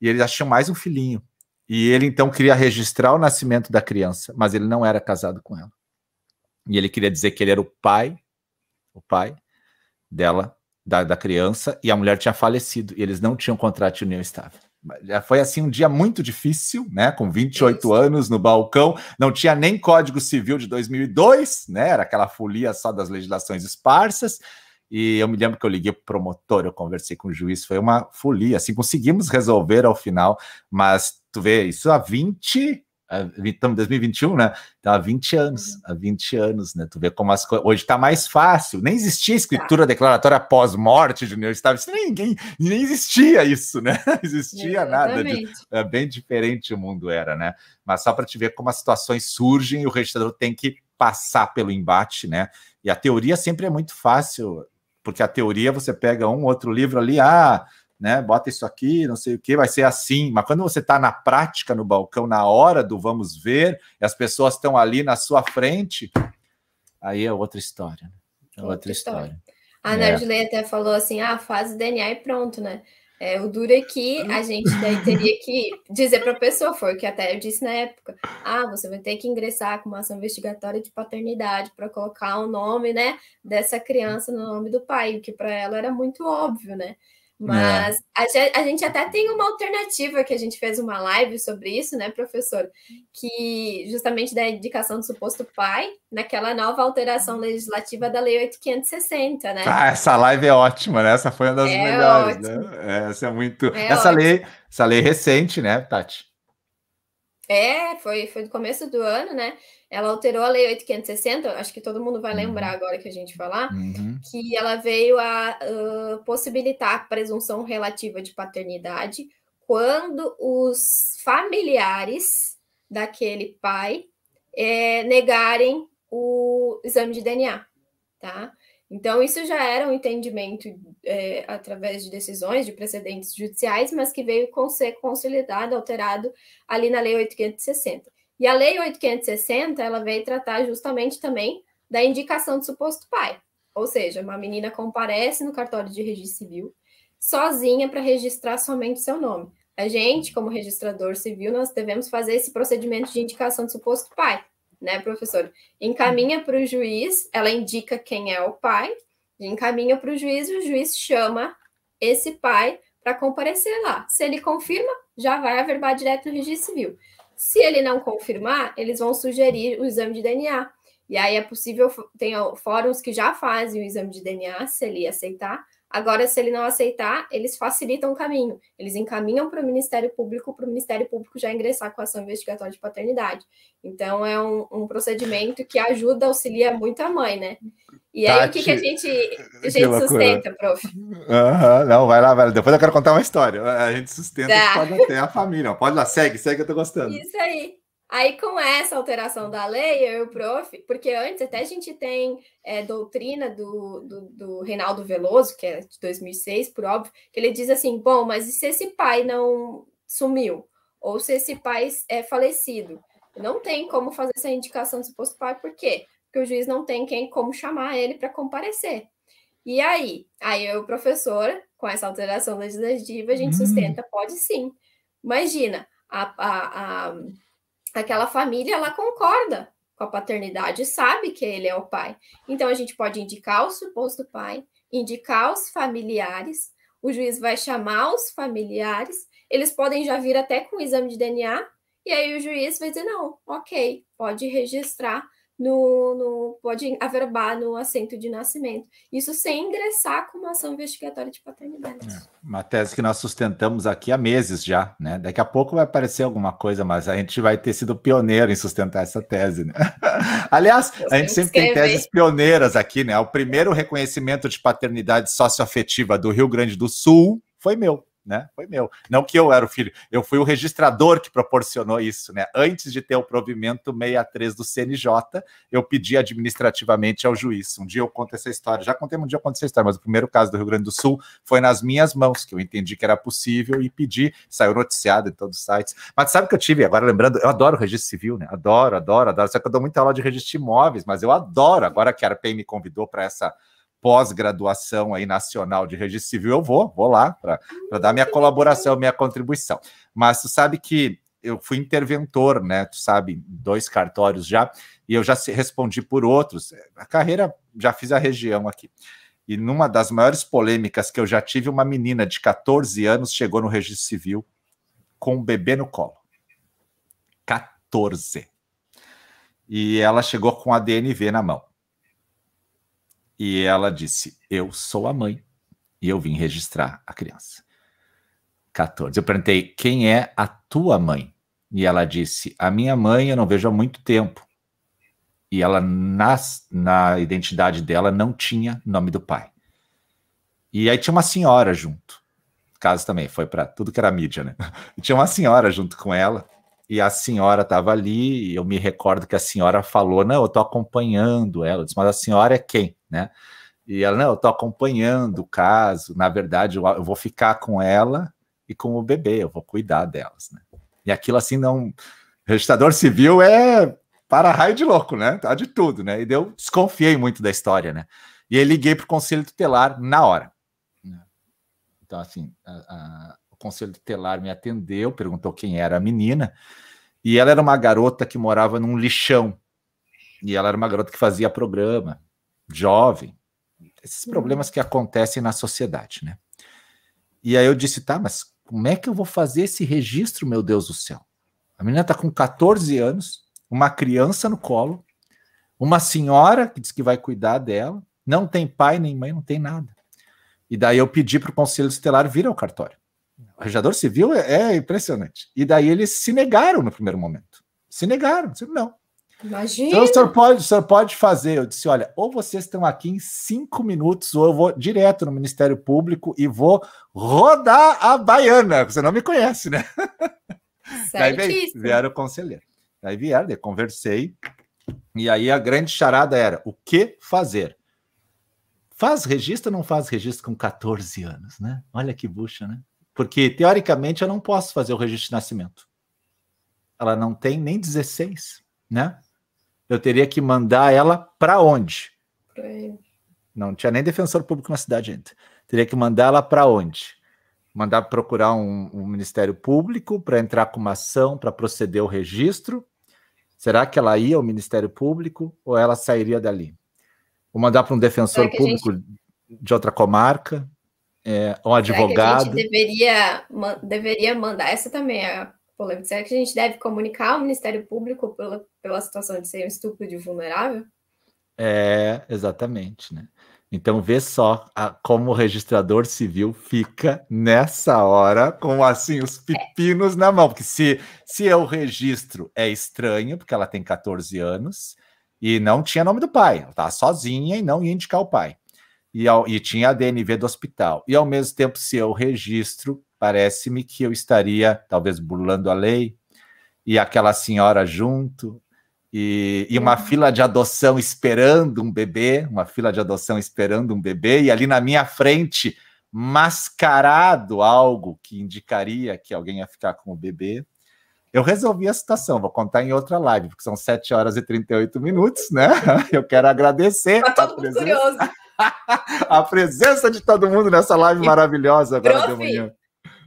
[SPEAKER 1] e ele achou mais um filhinho. E ele então queria registrar o nascimento da criança, mas ele não era casado com ela. E ele queria dizer que ele era o pai, o pai dela da, da criança e a mulher tinha falecido e eles não tinham contrato de união estável. Já foi assim um dia muito difícil, né? Com 28 Isso. anos no balcão, não tinha nem Código Civil de 2002, né? Era aquela folia só das legislações esparsas. E eu me lembro que eu liguei para o promotor, eu conversei com o juiz, foi uma folia. Assim, conseguimos resolver ao final, mas tu vê, isso há 20, estamos em 2021, né? Então, há 20 anos, uhum. há 20 anos, né? Tu vê como as coisas. Hoje está mais fácil. Nem existia escritura tá. declaratória pós-morte de estável. Isso ninguém, nem existia isso, né? [laughs] Não existia nada. De, é bem diferente o mundo era, né? Mas só para te ver como as situações surgem e o registrador tem que passar pelo embate, né? E a teoria sempre é muito fácil, porque a teoria você pega um outro livro ali, ah né? Bota isso aqui, não sei o que, vai ser assim. Mas quando você está na prática, no balcão, na hora do vamos ver, e as pessoas estão ali na sua frente, aí é outra história. Né? É outra, outra história. história.
[SPEAKER 2] A Nargilei é. até falou assim: ah, faz o DNA e pronto, né? É, o duro é que a gente daí teria que dizer para a pessoa, foi o que até eu disse na época, ah, você vai ter que ingressar com uma ação investigatória de paternidade para colocar o nome, né, dessa criança no nome do pai, o que para ela era muito óbvio, né? Mas é. a, gente até tem uma alternativa que a gente fez uma live sobre isso, né, professor? Que justamente da indicação do suposto pai, naquela nova alteração legislativa da Lei 8560, né?
[SPEAKER 1] Ah, essa live é ótima, né? Essa foi uma das é melhores, né? ótimo. né? Essa é muito. É essa ótimo. lei, essa lei recente, né, Tati?
[SPEAKER 2] É, foi, foi do começo do ano, né? Ela alterou a Lei 8560, acho que todo mundo vai uhum. lembrar agora que a gente falar, uhum. que ela veio a uh, possibilitar a presunção relativa de paternidade quando os familiares daquele pai é, negarem o exame de DNA, tá? Então, isso já era um entendimento é, através de decisões, de precedentes judiciais, mas que veio com ser consolidado, alterado ali na Lei 8560. E a Lei 8560, ela veio tratar justamente também da indicação do suposto pai. Ou seja, uma menina comparece no cartório de registro civil sozinha para registrar somente seu nome. A gente, como registrador civil, nós devemos fazer esse procedimento de indicação do suposto pai né, professor? Encaminha para o juiz, ela indica quem é o pai, encaminha para o juiz e o juiz chama esse pai para comparecer lá. Se ele confirma, já vai averbar direto no registro civil. Se ele não confirmar, eles vão sugerir o exame de DNA. E aí é possível, tem fóruns que já fazem o exame de DNA, se ele aceitar, Agora, se ele não aceitar, eles facilitam o caminho. Eles encaminham para o Ministério Público, para o Ministério Público já ingressar com a ação investigatória de paternidade. Então, é um, um procedimento que ajuda, auxilia muito a mãe, né? E aí, Tati, o que, que a gente, a gente sustenta, prof?
[SPEAKER 1] Uhum, não, vai lá, vai lá. Depois eu quero contar uma história. A gente sustenta tá. pode até a família. Pode lá, segue, segue, eu tô gostando.
[SPEAKER 2] Isso aí. Aí, com essa alteração da lei, eu e o prof, porque antes até a gente tem é, doutrina do, do, do, Reinaldo Veloso, que é de 2006, por óbvio, que ele diz assim: bom, mas e se esse pai não sumiu? Ou se esse pai é falecido? Não tem como fazer essa indicação do suposto pai, por quê? Porque o juiz não tem quem como chamar ele para comparecer. E aí? Aí eu, professora, com essa alteração legislativa, a gente hum. sustenta, pode sim. Imagina, a, a, a aquela família ela concorda com a paternidade, sabe que ele é o pai. Então a gente pode indicar o suposto pai, indicar os familiares, o juiz vai chamar os familiares, eles podem já vir até com o exame de DNA, e aí o juiz vai dizer: não, ok, pode registrar no, no, pode averbar no assento de nascimento. Isso sem ingressar com uma ação investigatória de paternidade. É,
[SPEAKER 1] uma tese que nós sustentamos aqui há meses já, né? Daqui a pouco vai aparecer alguma coisa, mas a gente vai ter sido pioneiro em sustentar essa tese, né? [laughs] Aliás, Eu a gente sempre tem teses pioneiras aqui, né? O primeiro reconhecimento de paternidade socioafetiva do Rio Grande do Sul foi meu né? Foi meu. Não que eu era o filho, eu fui o registrador que proporcionou isso, né? Antes de ter o provimento 63 do CNJ, eu pedi administrativamente ao juiz. Um dia eu conto essa história. Já contei um dia eu conto essa história, mas o primeiro caso do Rio Grande do Sul foi nas minhas mãos, que eu entendi que era possível e pedi, saiu noticiado em todos os sites. Mas sabe que eu tive, agora lembrando, eu adoro registro civil, né? Adoro, adoro, adoro. Só que eu dou muita aula de registro de imóveis, mas eu adoro. Agora que a ARPEI me convidou para essa pós-graduação aí nacional de registro civil, eu vou, vou lá para dar minha colaboração, minha contribuição. Mas tu sabe que eu fui interventor, né? Tu sabe, dois cartórios já, e eu já respondi por outros. A carreira já fiz a região aqui. E numa das maiores polêmicas que eu já tive, uma menina de 14 anos chegou no registro civil com um bebê no colo. 14. E ela chegou com a DNV na mão. E ela disse: Eu sou a mãe e eu vim registrar a criança. 14. Eu perguntei: Quem é a tua mãe? E ela disse: A minha mãe eu não vejo há muito tempo. E ela, nas, na identidade dela, não tinha nome do pai. E aí tinha uma senhora junto. Caso também foi para tudo que era mídia, né? E [laughs] tinha uma senhora junto com ela e a senhora estava ali, e eu me recordo que a senhora falou, não, eu estou acompanhando ela, eu disse, mas a senhora é quem, né? E ela, não, eu estou acompanhando o caso, na verdade, eu, vou ficar com ela e com o bebê, eu vou cuidar delas, né? E aquilo assim, não... Registrador civil é para raio de louco, né? Tá de tudo, né? E eu desconfiei muito da história, né? E aí liguei para o conselho tutelar na hora. Então, assim, a conselho tutelar me atendeu, perguntou quem era a menina, e ela era uma garota que morava num lixão. E ela era uma garota que fazia programa, jovem. Esses uhum. problemas que acontecem na sociedade, né? E aí eu disse, tá, mas como é que eu vou fazer esse registro, meu Deus do céu? A menina tá com 14 anos, uma criança no colo, uma senhora que diz que vai cuidar dela, não tem pai nem mãe, não tem nada. E daí eu pedi para o conselho tutelar vir ao cartório. O registrador civil é, é, impressionante. E daí eles se negaram no primeiro momento. Se negaram. Disseram, não.
[SPEAKER 2] Imagina.
[SPEAKER 1] Então o senhor, pode, o senhor pode fazer. Eu disse: olha, ou vocês estão aqui em cinco minutos, ou eu vou direto no Ministério Público e vou rodar a baiana. Você não me conhece, né? Daí veio, vieram o conselheiro. Daí vieram, daí conversei. E aí a grande charada era: o que fazer? Faz registro ou não faz registro com 14 anos, né? Olha que bucha, né? Porque, teoricamente, eu não posso fazer o registro de nascimento. Ela não tem nem 16, né? Eu teria que mandar ela para onde? Não tinha nem defensor público na cidade ainda. Teria que mandar ela para onde? Mandar procurar um, um Ministério Público para entrar com uma ação para proceder o registro. Será que ela ia ao Ministério Público ou ela sairia dali? Ou mandar para um defensor público gente... de outra comarca? É, um advogado.
[SPEAKER 2] Será que a gente deveria, deveria mandar, essa também é a polêmica, será que a gente deve comunicar ao Ministério Público pela, pela situação de ser um estupro de vulnerável?
[SPEAKER 1] É, exatamente, né? Então vê só a, como o registrador civil fica nessa hora com assim os pepinos é. na mão, porque se se o registro é estranho, porque ela tem 14 anos e não tinha nome do pai, ela estava sozinha e não ia indicar o pai e, ao, e tinha a DNV do hospital. E ao mesmo tempo, se eu registro, parece-me que eu estaria talvez burlando a lei e aquela senhora junto, e, e, uma uhum. fila de adoção esperando um bebê, uma fila de adoção esperando um bebê, e ali na minha frente, mascarado algo que indicaria que alguém ia ficar com o bebê. Eu resolvi a situação, vou contar em outra live, porque são 7 horas e 38 minutos, né? [laughs] Eu quero agradecer.
[SPEAKER 2] Tá todo mundo curioso. [laughs]
[SPEAKER 1] a presença de todo mundo nessa live maravilhosa agora
[SPEAKER 2] de manhã.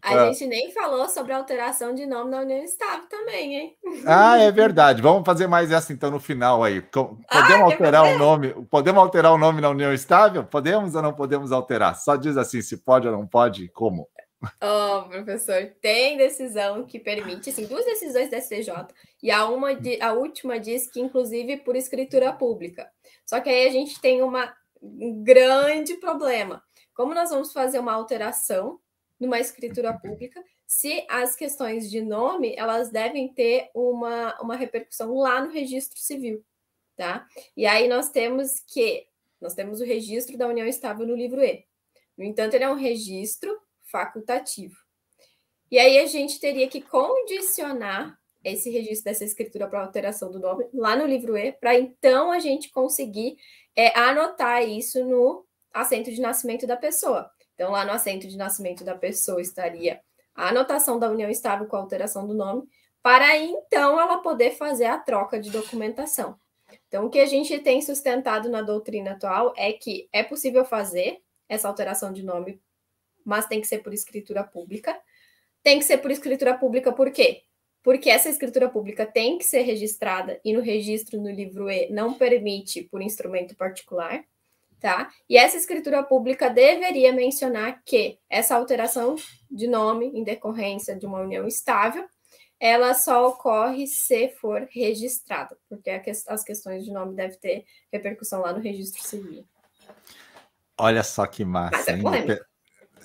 [SPEAKER 2] A ah. gente nem falou sobre alteração de nome na União Estável também, hein?
[SPEAKER 1] Ah, é verdade. Vamos fazer mais essa então no final aí. Podemos ah, alterar o nome? Podemos alterar o nome na União Estável? Podemos ou não podemos alterar? Só diz assim se pode ou não pode, como? [laughs]
[SPEAKER 2] Oh, professor, tem decisão que permite, assim, duas decisões da STJ, e a, uma, a última diz que, inclusive, por escritura pública. Só que aí a gente tem uma, um grande problema. Como nós vamos fazer uma alteração numa escritura pública, se as questões de nome elas devem ter uma, uma repercussão lá no registro civil, tá? E aí nós temos que nós temos o registro da união estável no livro E. No entanto, ele é um registro facultativo. E aí a gente teria que condicionar esse registro dessa escritura para alteração do nome lá no livro E, para então a gente conseguir é, anotar isso no assento de nascimento da pessoa. Então, lá no assento de nascimento da pessoa estaria a anotação da união estável com a alteração do nome, para então ela poder fazer a troca de documentação. Então, o que a gente tem sustentado na doutrina atual é que é possível fazer essa alteração de nome, mas tem que ser por escritura pública. Tem que ser por escritura pública por quê? Porque essa escritura pública tem que ser registrada e no registro no livro E não permite por instrumento particular tá? E essa escritura pública deveria mencionar que essa alteração de nome em decorrência de uma união estável, ela só ocorre se for registrada, porque as questões de nome devem ter repercussão lá no registro civil.
[SPEAKER 1] Olha só que massa, Mas é polêmico.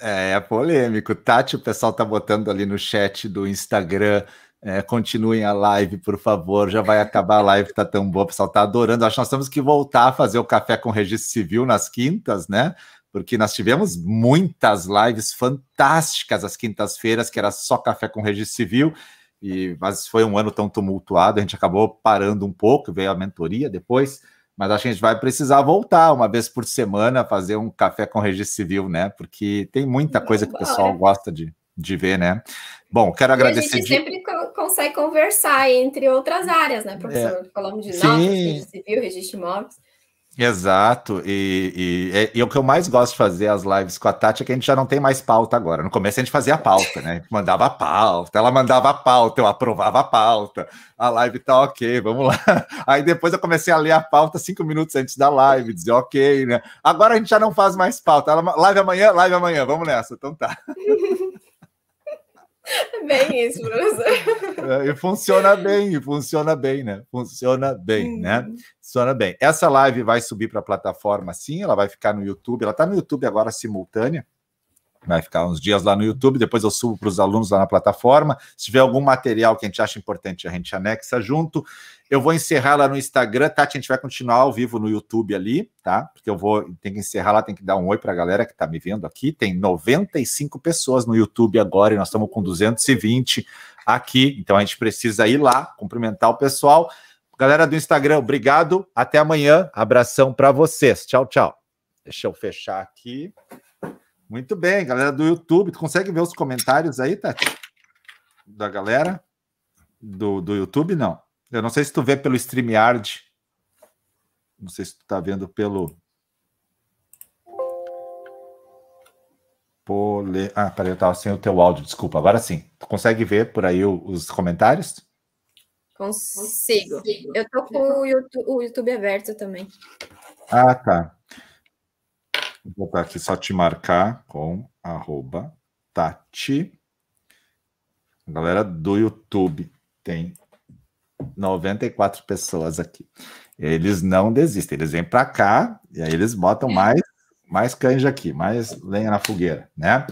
[SPEAKER 1] É, é polêmico. Tati, o pessoal tá botando ali no chat do Instagram é, continuem a live, por favor. Já vai acabar a live, tá tão boa, o pessoal tá adorando. Acho que nós temos que voltar a fazer o café com registro civil nas quintas, né? Porque nós tivemos muitas lives fantásticas às quintas-feiras, que era só café com registro civil. E, mas foi um ano tão tumultuado, a gente acabou parando um pouco, veio a mentoria depois. Mas acho que a gente vai precisar voltar uma vez por semana, fazer um café com registro civil, né? Porque tem muita coisa que o pessoal gosta de, de ver, né? Bom, quero agradecer.
[SPEAKER 2] E a gente de... sempre consegue conversar entre outras áreas, né, professor? É. Falamos de normas, registro civil, registro de imóveis.
[SPEAKER 1] Exato, e, e, e, o que eu mais gosto de fazer as lives com a Tati é que a gente já não tem mais pauta agora. No começo a gente fazia a pauta, né? mandava a pauta, ela mandava a pauta, eu aprovava a pauta, a live tá ok, vamos lá. [laughs] Aí depois eu comecei a ler a pauta cinco minutos antes da live, dizer ok, né? Agora a gente já não faz mais pauta. Ela, live amanhã, live amanhã, vamos nessa, então tá. [laughs] [laughs]
[SPEAKER 2] Bem isso, professor.
[SPEAKER 1] É, e funciona bem, funciona bem, né? Funciona bem, né? Uhum. Funciona bem. Essa live vai subir para a plataforma, sim, ela vai ficar no YouTube. Ela está no YouTube agora simultânea. Vai ficar uns dias lá no YouTube, depois eu subo para os alunos lá na plataforma. Se tiver algum material que a gente acha importante, a gente anexa junto. Eu vou encerrar lá no Instagram, Tati, a gente vai continuar ao vivo no YouTube ali, tá? Porque eu vou, tem que encerrar lá, tem que dar um oi para a galera que está me vendo aqui. Tem 95 pessoas no YouTube agora e nós estamos com 220 aqui, então a gente precisa ir lá, cumprimentar o pessoal. Galera do Instagram, obrigado. Até amanhã. Abração para vocês. Tchau, tchau. Deixa eu fechar aqui. Muito bem, galera do YouTube. Tu consegue ver os comentários aí, Tati? Da galera do, do YouTube? Não. Eu não sei se tu vê pelo StreamYard. Não sei se tu tá vendo pelo. Pole... Ah, peraí, eu tava sem o teu áudio, desculpa. Agora sim. Tu consegue ver por aí os comentários?
[SPEAKER 2] Consigo. Eu tô com o YouTube, o YouTube aberto também.
[SPEAKER 1] Ah, tá. Vou botar aqui só te marcar com arroba Tati. Galera do YouTube tem 94 pessoas aqui. Eles não desistem, eles vêm para cá e aí eles botam mais mais canja aqui, mais lenha na fogueira, né?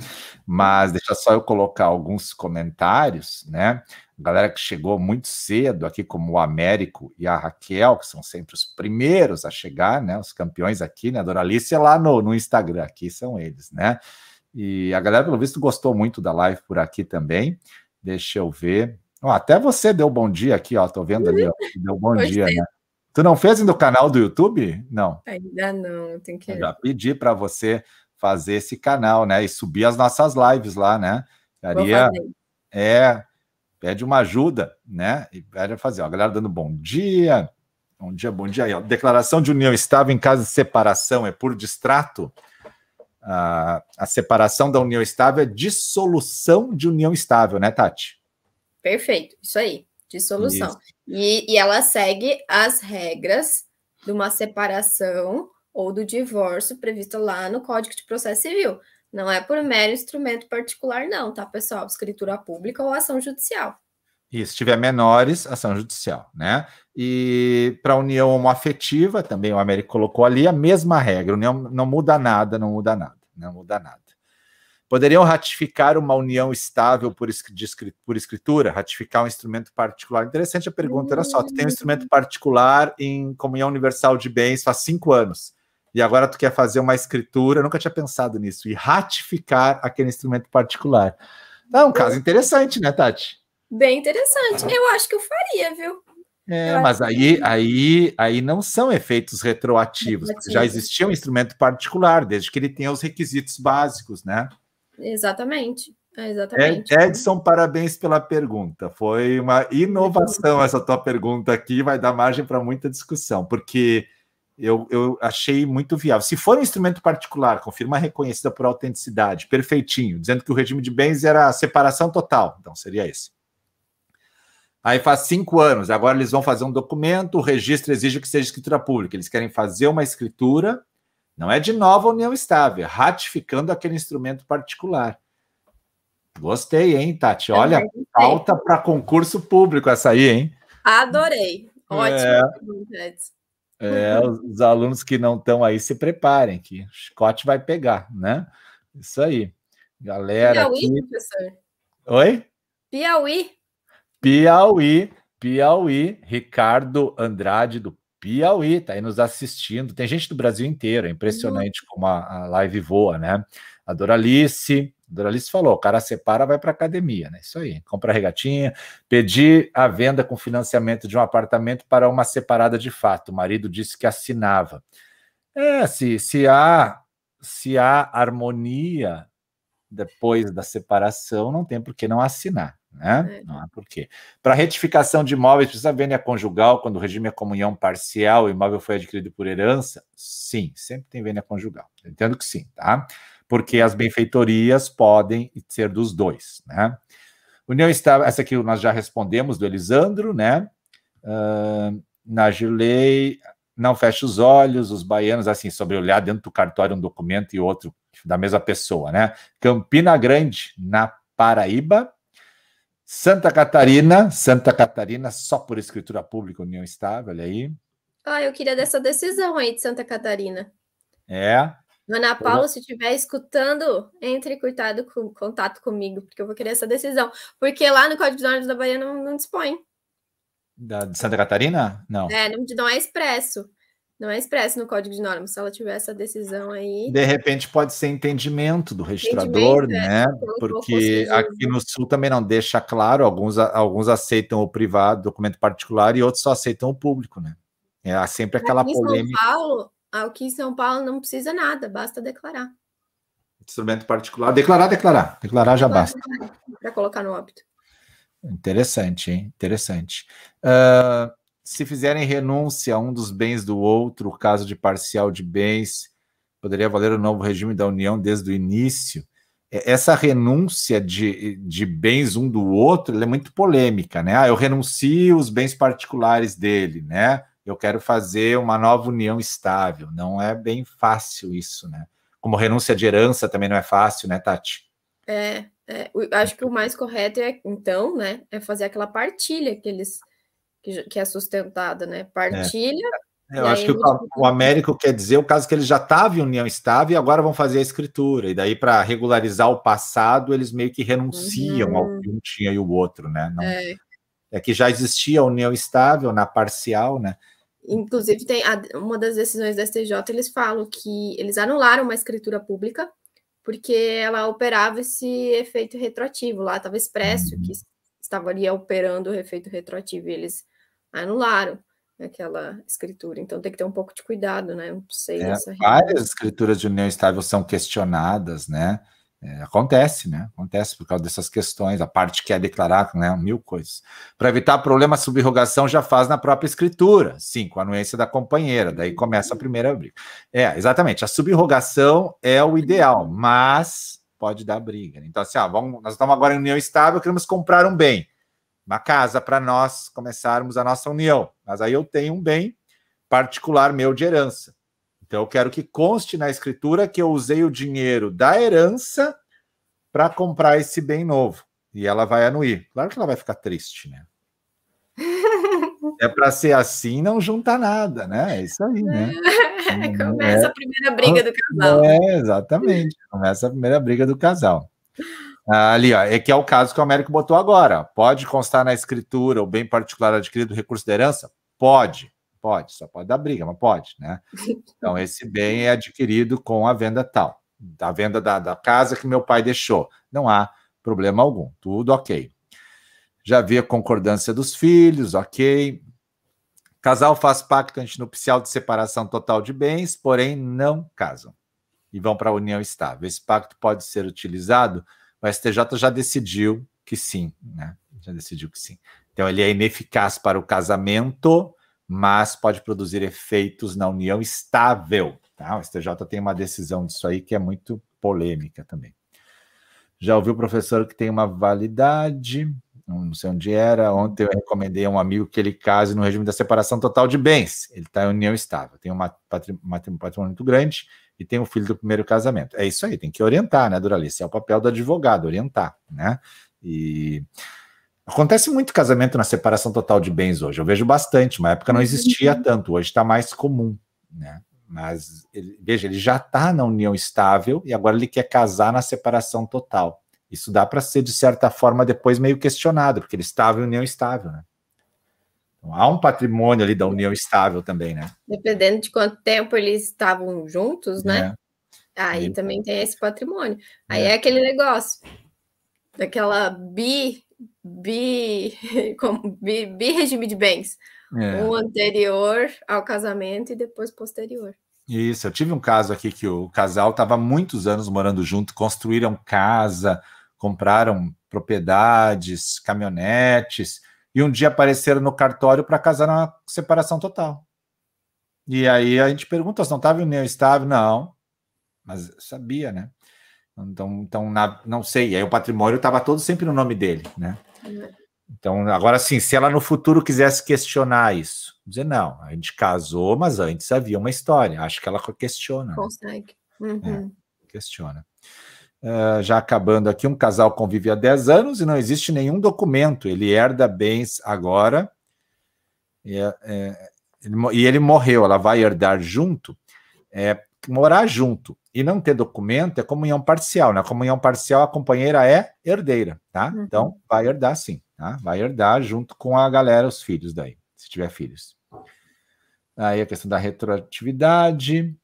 [SPEAKER 1] Mas deixa só eu colocar alguns comentários, né? galera que chegou muito cedo aqui, como o Américo e a Raquel, que são sempre os primeiros a chegar, né? Os campeões aqui, né? A Doralice é lá no, no Instagram, aqui são eles, né? E a galera, pelo visto, gostou muito da live por aqui também. Deixa eu ver Oh, até você deu bom dia aqui, ó. Tô vendo ali, ó. [laughs] Deu bom dia, né? Tu não fez ainda o canal do YouTube? Não.
[SPEAKER 2] Ainda não, tem que.
[SPEAKER 1] Eu já pedi para você fazer esse canal, né? E subir as nossas lives lá, né? Daria, é, pede uma ajuda, né? E pede fazer. Ó, a galera dando bom dia. Bom dia, bom dia. Aí, ó. Declaração de união estável em caso de separação é por distrato. A, a separação da união estável é dissolução de união estável, né, Tati?
[SPEAKER 2] Perfeito, isso aí, dissolução. E, e ela segue as regras de uma separação ou do divórcio prevista lá no Código de Processo Civil. Não é por mero instrumento particular, não, tá, pessoal? Escritura pública ou ação judicial.
[SPEAKER 1] E se tiver menores, ação judicial, né? E para a união homoafetiva, também o Américo colocou ali a mesma regra. União não muda nada, não muda nada, não muda nada. Poderiam ratificar uma união estável por, por escritura? Ratificar um instrumento particular? Interessante a pergunta. Olha só, tu tem um instrumento particular em comunhão universal de bens faz cinco anos e agora tu quer fazer uma escritura, nunca tinha pensado nisso, e ratificar aquele instrumento particular. É um caso interessante, né, Tati?
[SPEAKER 2] Bem interessante. Eu acho que eu faria, viu?
[SPEAKER 1] É, mas aí, aí, aí não são efeitos retroativos. Já existia um instrumento particular, desde que ele tenha os requisitos básicos, né?
[SPEAKER 2] Exatamente. É, exatamente.
[SPEAKER 1] Edson, parabéns pela pergunta. Foi uma inovação essa tua pergunta aqui, vai dar margem para muita discussão, porque eu, eu achei muito viável. Se for um instrumento particular, com firma reconhecida por autenticidade, perfeitinho, dizendo que o regime de bens era separação total, então seria esse. Aí faz cinco anos, agora eles vão fazer um documento, o registro exige que seja escritura pública. Eles querem fazer uma escritura, não é de nova união estável, é ratificando aquele instrumento particular. Gostei, hein, Tati? Olha, falta para concurso público essa aí, hein?
[SPEAKER 2] Adorei. Ótimo. É...
[SPEAKER 1] É, os, alunos que não estão aí se preparem, que o chicote vai pegar, né? Isso aí. Galera. Piauí, aqui... professor? Oi?
[SPEAKER 2] Piauí.
[SPEAKER 1] Piauí, Piauí, Ricardo Andrade do Piauí, tá aí nos assistindo. Tem gente do Brasil inteiro, é impressionante uhum. como a, a live voa, né? A Doralice, Doralice falou: o cara separa, vai para academia, né? Isso aí, compra regatinha, pedir a venda com financiamento de um apartamento para uma separada de fato. O marido disse que assinava. É, se, se há se há harmonia depois da separação, não tem por que não assinar, né? É. Não há por quê. Para retificação de imóveis, precisa vênia conjugal quando o regime é comunhão parcial, o imóvel foi adquirido por herança? Sim, sempre tem vênia conjugal. Entendo que sim, tá? porque as benfeitorias podem ser dos dois, né? União estável, essa aqui nós já respondemos do Elisandro, né? Uh, na Gilei, não fecha os olhos, os baianos, assim, sobre olhar dentro do cartório um documento e outro da mesma pessoa, né? Campina Grande, na Paraíba. Santa Catarina, Santa Catarina, só por escritura pública, União Estável, olha aí.
[SPEAKER 2] Ah, eu queria dessa decisão aí de Santa Catarina.
[SPEAKER 1] É,
[SPEAKER 2] Ana Paula, se estiver escutando, entre em contato, com, contato comigo, porque eu vou querer essa decisão. Porque lá no Código de Normas da Bahia não, não dispõe.
[SPEAKER 1] Da, de Santa Catarina? Não.
[SPEAKER 2] É, não, não é expresso. Não é expresso no Código de Normas. Se ela tiver essa decisão aí.
[SPEAKER 1] De repente pode ser entendimento do registrador, entendimento, é, né? É, porque aqui no Sul também não deixa claro, alguns, alguns aceitam o privado, documento particular, e outros só aceitam o público, né? É sempre aquela aqui polêmica.
[SPEAKER 2] São Paulo, Aqui em São Paulo não precisa nada, basta declarar.
[SPEAKER 1] Instrumento particular. Declarar, declarar. Declarar já basta.
[SPEAKER 2] Para colocar no óbito.
[SPEAKER 1] Interessante, hein? Interessante. Uh, se fizerem renúncia a um dos bens do outro, caso de parcial de bens, poderia valer o novo regime da União desde o início. Essa renúncia de, de bens um do outro é muito polêmica, né? Ah, eu renuncio os bens particulares dele, né? eu quero fazer uma nova união estável. Não é bem fácil isso, né? Como renúncia de herança também não é fácil, né, Tati?
[SPEAKER 2] É, é acho que o mais correto é, então, né, é fazer aquela partilha que eles que, que é sustentada, né? Partilha.
[SPEAKER 1] É. Eu acho que o, o, Américo quer dizer o caso que eles já estavam em união estável e agora vão fazer a escritura. E daí, para regularizar o passado, eles meio que renunciam uhum. ao que um tinha e o outro, né? Não, é. é que já existia a união estável na parcial, né?
[SPEAKER 2] Inclusive, tem a, uma das decisões da STJ, eles falam que eles anularam uma escritura pública porque ela operava esse efeito retroativo lá, estava expresso que estava ali operando o efeito retroativo e eles anularam aquela escritura. Então tem que ter um pouco de cuidado, né? Não sei
[SPEAKER 1] é, várias escrituras de união estável são questionadas, né? É, acontece, né? Acontece por causa dessas questões, a parte que é declarada, né? Mil coisas. Para evitar problema, a subrogação já faz na própria escritura, sim, com a anuência da companheira, daí começa a primeira briga. É, exatamente, a subrogação é o ideal, mas pode dar briga. Então, assim, ó, vamos, nós estamos agora em união estável, queremos comprar um bem, uma casa para nós começarmos a nossa união, mas aí eu tenho um bem particular meu de herança. Então, eu quero que conste na escritura que eu usei o dinheiro da herança para comprar esse bem novo. E ela vai anuir. Claro que ela vai ficar triste, né? [laughs] É para ser assim, não junta nada, né? É isso aí, né? [laughs]
[SPEAKER 2] Começa é, a primeira briga do casal.
[SPEAKER 1] É, exatamente. Começa a primeira briga do casal. Ali, ó, é que é o caso que o Américo botou agora. Pode constar na escritura o bem particular adquirido do recurso da herança? Pode. Pode, só pode dar briga, mas pode, né? [laughs] Então, esse bem é adquirido com a venda tal, da venda da, da casa que meu pai deixou. Não há problema algum, tudo ok. Já vi a concordância dos filhos, ok. Casal faz pacto antinupcial de separação total de bens, porém não casam e vão para a união estável. Esse pacto pode ser utilizado? O STJ já decidiu que sim, né? Já decidiu que sim. Então ele é ineficaz para o casamento mas pode produzir efeitos na união estável. Tá? O STJ tem uma decisão disso aí que é muito polêmica também. Já ouviu o professor que tem uma validade? Não sei onde era. Ontem eu recomendei a um amigo que ele case no regime da separação total de bens. Ele está em união estável, tem uma patrimônio, muito grande e tem um filho do primeiro casamento. É isso aí, tem que orientar, né, Doralice? É o papel do advogado, orientar, né? E Acontece muito casamento na separação total de bens hoje. Eu vejo bastante. Uma época não uhum. existia tanto, hoje está mais comum, né? Mas ele, veja, ele já está na união estável e agora ele quer casar na separação total. Isso dá para ser, de certa forma, depois meio questionado, porque ele estava em união estável, né? Então, há um patrimônio ali da união estável também, né?
[SPEAKER 2] Dependendo de quanto tempo eles estavam juntos, né? É. Aí também tem esse patrimônio. Aí é, é aquele negócio daquela bi bi, [laughs] como, bi, bi regime de bens. É. Um anterior ao casamento e depois posterior.
[SPEAKER 1] Isso, eu tive um caso aqui que o casal estava muitos anos morando junto, construíram casa, compraram propriedades, caminhonetes, e um dia apareceram no cartório para casar na separação total. E aí a gente pergunta se não estava em união estável? Não, mas sabia, né? Então, então na, não sei. E aí o patrimônio estava todo sempre no nome dele, né? Então, agora sim, se ela no futuro quisesse questionar isso, dizer não, a gente casou, mas antes havia uma história. Acho que ela questiona. Né?
[SPEAKER 2] Consegue. Uhum.
[SPEAKER 1] É, questiona. Uh, já acabando aqui, um casal convive há 10 anos e não existe nenhum documento. Ele herda bens agora e, é, é ele, e ele morreu. Ela vai herdar junto. É, morar junto e não ter documento é comunhão parcial. Na né? comunhão parcial, a companheira é herdeira, tá? Uhum. Então, vai herdar sim, tá? Vai herdar junto com a galera, os filhos daí, se tiver filhos. Aí a questão da retroatividade.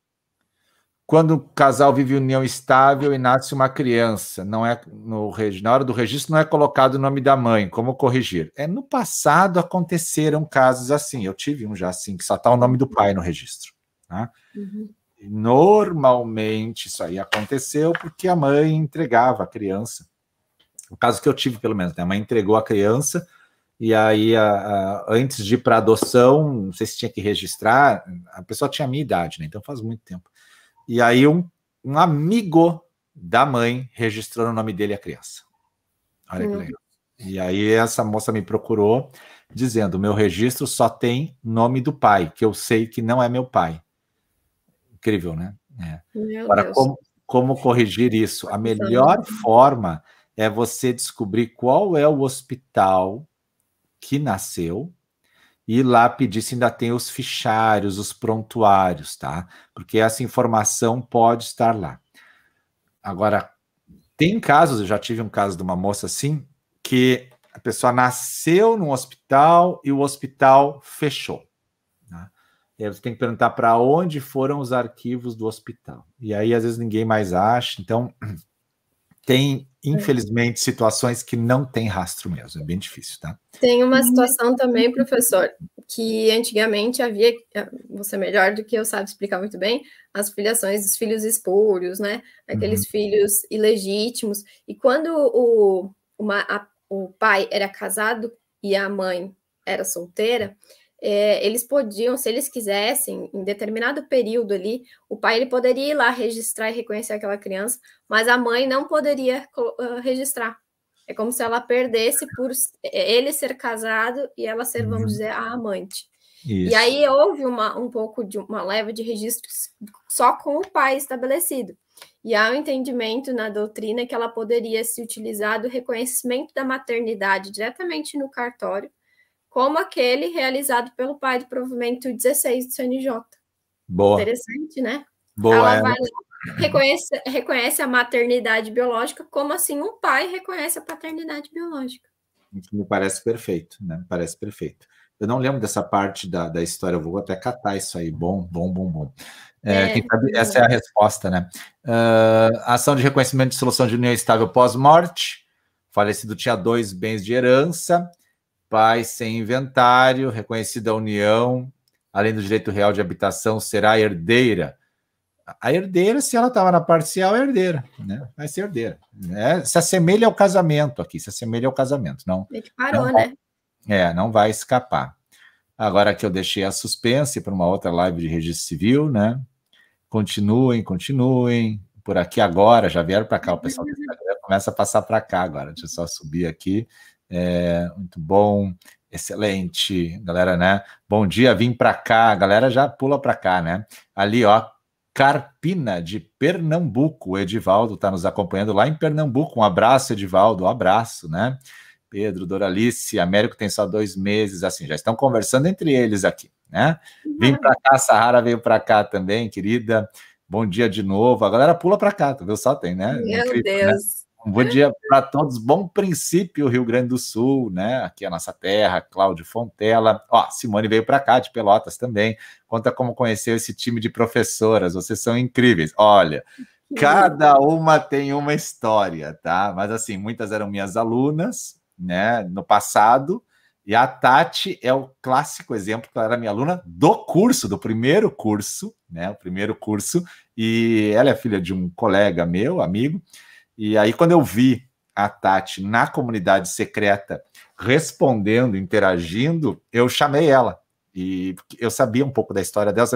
[SPEAKER 1] Quando o casal vive união estável e nasce uma criança, não é no na hora do registro não é colocado o nome da mãe, como corrigir? É no passado aconteceram casos assim. Eu tive um já assim que só está o nome do pai no registro, tá? Uhum. Normalmente isso aí aconteceu porque a mãe entregava a criança. O caso que eu tive, pelo menos, né? a mãe entregou a criança e aí, a, a, antes de ir para adoção, não sei se tinha que registrar, a pessoa tinha a minha idade, né? Então faz muito tempo. E aí, um, um amigo da mãe registrou no nome dele a criança. Olha que hum. legal. E aí, essa moça me procurou dizendo: meu registro só tem nome do pai, que eu sei que não é meu pai. Incrível, né? É. Agora, como, como corrigir isso? A melhor forma é você descobrir qual é o hospital que nasceu e lá pedir se ainda tem os fichários, os prontuários, tá? Porque essa informação pode estar lá. Agora, tem casos, eu já tive um caso de uma moça assim, que a pessoa nasceu num hospital e o hospital fechou. E aí você tem que perguntar para onde foram os arquivos do hospital. E aí, às vezes, ninguém mais acha. Então, [clears throat] tem, infelizmente, situações que não tem rastro mesmo, é bem difícil, tá?
[SPEAKER 2] Tem uma situação também, professor, que antigamente havia, você melhor do que eu sabe explicar muito bem, as filiações dos filhos espúrios, né? Aqueles uhum. filhos ilegítimos. E quando o, uma, a, o pai era casado e a mãe era solteira, é, eles podiam, se eles quisessem, em determinado período ali, o pai ele poderia ir lá registrar e reconhecer aquela criança, mas a mãe não poderia uh, registrar. É como se ela perdesse por ele ser casado e ela ser, vamos uhum. dizer, a amante. Isso. E aí houve uma, um pouco de uma leva de registros só com o pai estabelecido. E há um entendimento na doutrina que ela poderia se utilizar do reconhecimento da maternidade diretamente no cartório como aquele realizado pelo pai do provimento 16 do CNJ.
[SPEAKER 1] Boa.
[SPEAKER 2] Interessante, né?
[SPEAKER 1] Boa. Ela
[SPEAKER 2] é. vai lá, reconhece, reconhece a maternidade biológica, como assim um pai reconhece a paternidade biológica.
[SPEAKER 1] Me parece perfeito, né? Me parece perfeito. Eu não lembro dessa parte da, da história, eu vou até catar isso aí. Bom, bom, bom, bom. É, é, sabe, essa é a resposta, né? Uh, ação de reconhecimento de solução de união estável pós-morte. Falecido tinha dois bens de herança pai sem inventário, reconhecida a união, além do direito real de habitação, será herdeira. A herdeira, se ela estava na parcial, é herdeira, né? Vai ser herdeira. É, se assemelha ao casamento aqui, se assemelha ao casamento. Não,
[SPEAKER 2] que parou, não, né?
[SPEAKER 1] É, não vai escapar. Agora que eu deixei a suspense para uma outra live de registro civil, né? Continuem, continuem. Por aqui agora, já vieram para cá, o pessoal do Instagram começa a passar para cá agora. Deixa eu só subir aqui. É, muito bom, excelente, galera, né? Bom dia, vim para cá, a galera já pula para cá, né? Ali, ó, Carpina, de Pernambuco, o Edivaldo está nos acompanhando lá em Pernambuco. Um abraço, Edivaldo, um abraço, né? Pedro, Doralice, Américo tem só dois meses, assim, já estão conversando entre eles aqui, né? Vim para cá, Sahara veio para cá também, querida. Bom dia de novo. A galera pula para cá, tu viu? Só tem, né?
[SPEAKER 2] Meu Incrível, né? Deus. Né?
[SPEAKER 1] Um bom dia para todos. Bom princípio, Rio Grande do Sul, né? Aqui é a nossa terra, Cláudio Fontela. Ó, Simone veio para cá, de Pelotas também. Conta como conheceu esse time de professoras. Vocês são incríveis. Olha, cada uma tem uma história, tá? Mas assim, muitas eram minhas alunas, né? No passado. E a Tati é o clássico exemplo, que ela era minha aluna do curso, do primeiro curso, né? O primeiro curso. E ela é filha de um colega meu, amigo. E aí, quando eu vi a Tati na comunidade secreta respondendo, interagindo, eu chamei ela. E eu sabia um pouco da história dela.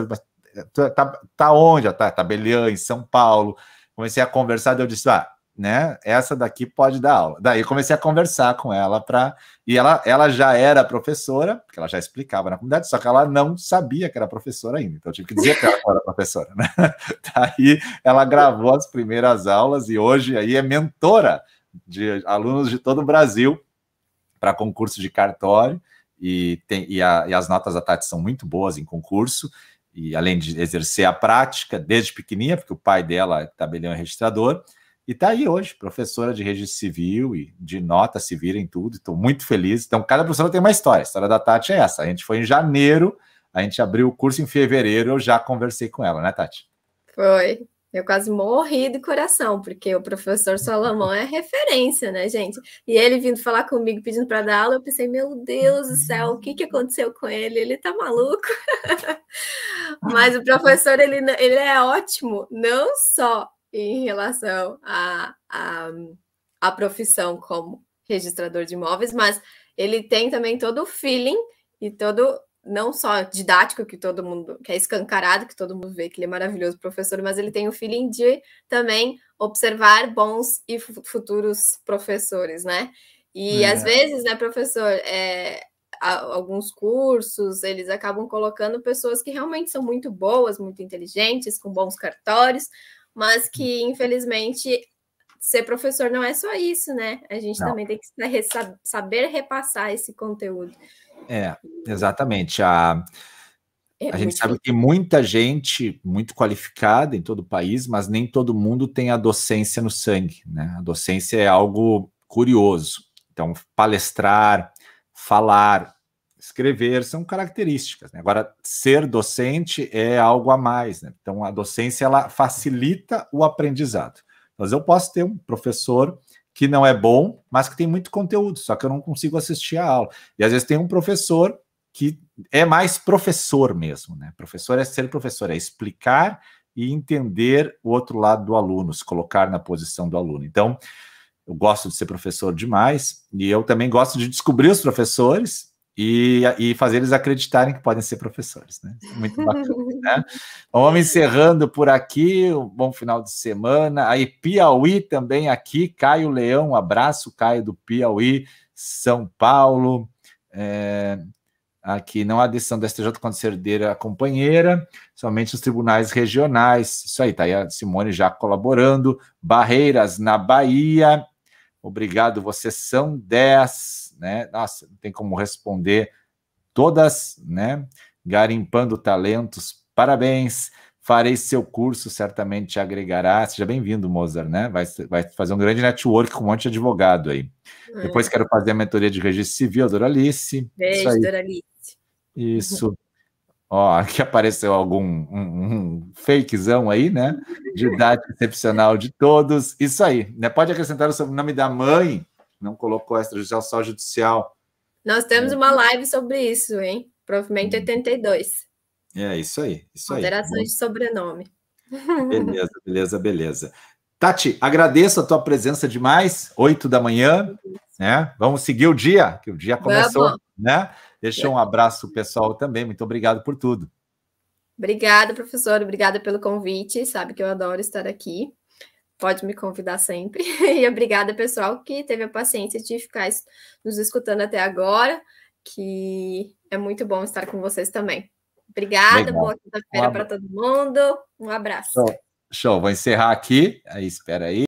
[SPEAKER 1] Tá, tá, tá onde? Tá, tá Belhã, em São Paulo. Comecei a conversar, eu disse, ah, né? Essa daqui pode dar aula. Daí comecei a conversar com ela para e ela, ela já era professora, porque ela já explicava na comunidade, só que ela não sabia que era professora ainda. Então eu tive que dizer que ela era professora, né? [laughs] Daí ela gravou as primeiras aulas e hoje aí é mentora de alunos de todo o Brasil para concurso de cartório e, tem, e, a, e as notas da Tati são muito boas em concurso e além de exercer a prática desde pequenininha, porque o pai dela é tabelião é registrador, e está aí hoje, professora de registro civil e de nota se vira em tudo. Estou muito feliz. Então, cada professora tem uma história. A história da Tati é essa. A gente foi em janeiro, a gente abriu o curso em fevereiro, eu já conversei com ela, né, Tati?
[SPEAKER 2] Foi. Eu quase morri de coração, porque o professor Salomão é referência, né, gente? E ele vindo falar comigo, pedindo para dar aula, eu pensei, meu Deus do céu, o que, que aconteceu com ele? Ele tá maluco? [laughs] Mas o professor, ele, ele é ótimo, não só em relação à a, a, a, profissão como registrador de imóveis, mas ele tem também todo o feeling e todo não só didático que todo mundo que é escancarado que todo mundo vê que ele é maravilhoso professor, mas ele tem o feeling de também observar bons e futuros professores, né? E é. às vezes, né, professor, é, alguns cursos, eles acabam colocando pessoas que realmente são muito boas, muito inteligentes, com bons cartórios, mas que infelizmente ser professor não é só isso, né? A gente não. também tem que saber repassar esse conteúdo.
[SPEAKER 1] É, exatamente. A, é a gente sabe que muita gente muito qualificada em todo o país, mas nem todo mundo tem a docência no sangue, né? A docência é algo curioso. Então, palestrar, falar, escrever são características. Né? Agora, ser docente é algo a mais. Né? Então, a docência ela facilita o aprendizado. Mas eu posso ter um professor que não é bom, mas que tem muito conteúdo, só que eu não consigo assistir a aula. E às vezes tem um professor que é mais professor mesmo, né? Professor é ser professor, é explicar e entender o outro lado do aluno, se colocar na posição do aluno. Então, eu gosto de ser professor demais e eu também gosto de descobrir os professores e, e fazer eles acreditarem que podem ser professores, né? É muito bacana, né? Vamos encerrando por aqui, um bom final de semana. Aí, Piauí também aqui, Caio Leão, um abraço, Caio do Piauí, São Paulo. É, aqui não há decisão do STJ quando ser a companheira, somente os tribunais regionais. Isso aí, tá aí a Simone já colaborando. Barreiras na Bahia. Obrigado, vocês são 10, né? Nossa, não tem como responder todas, né? Garimpando talentos, parabéns. Farei seu curso, certamente te agregará. Seja bem-vindo, Mozart, né? Vai, vai fazer um grande network com um monte de advogado aí. É. Depois quero fazer a mentoria de registro civil, Doralice.
[SPEAKER 2] Beijo, Doralice.
[SPEAKER 1] Isso. Ó, aqui apareceu algum um, um fakezão aí, né? De idade excepcional de todos. Isso aí, né? Pode acrescentar o sobrenome da mãe, não colocou extrajudicial, só judicial.
[SPEAKER 2] Nós temos é. uma live sobre isso, hein? Provavelmente 82.
[SPEAKER 1] Hum. É, isso aí, isso
[SPEAKER 2] aí. Alterações de sobrenome.
[SPEAKER 1] Beleza, beleza, beleza. Tati, agradeço a tua presença demais, oito da manhã, né? Vamos seguir o dia, que o dia começou, Vamos. né? Deixa um abraço pessoal também. Muito obrigado por tudo.
[SPEAKER 2] Obrigada, professor. Obrigada pelo convite. Sabe que eu adoro estar aqui. Pode me convidar sempre. [laughs] E obrigada, pessoal, que teve a paciência de ficar nos escutando até agora, que é muito bom estar com vocês também. Obrigada, Legal. boa quinta-feira um para todo mundo. Um abraço.
[SPEAKER 1] Show. Show. Vou encerrar aqui. Aí, espera aí.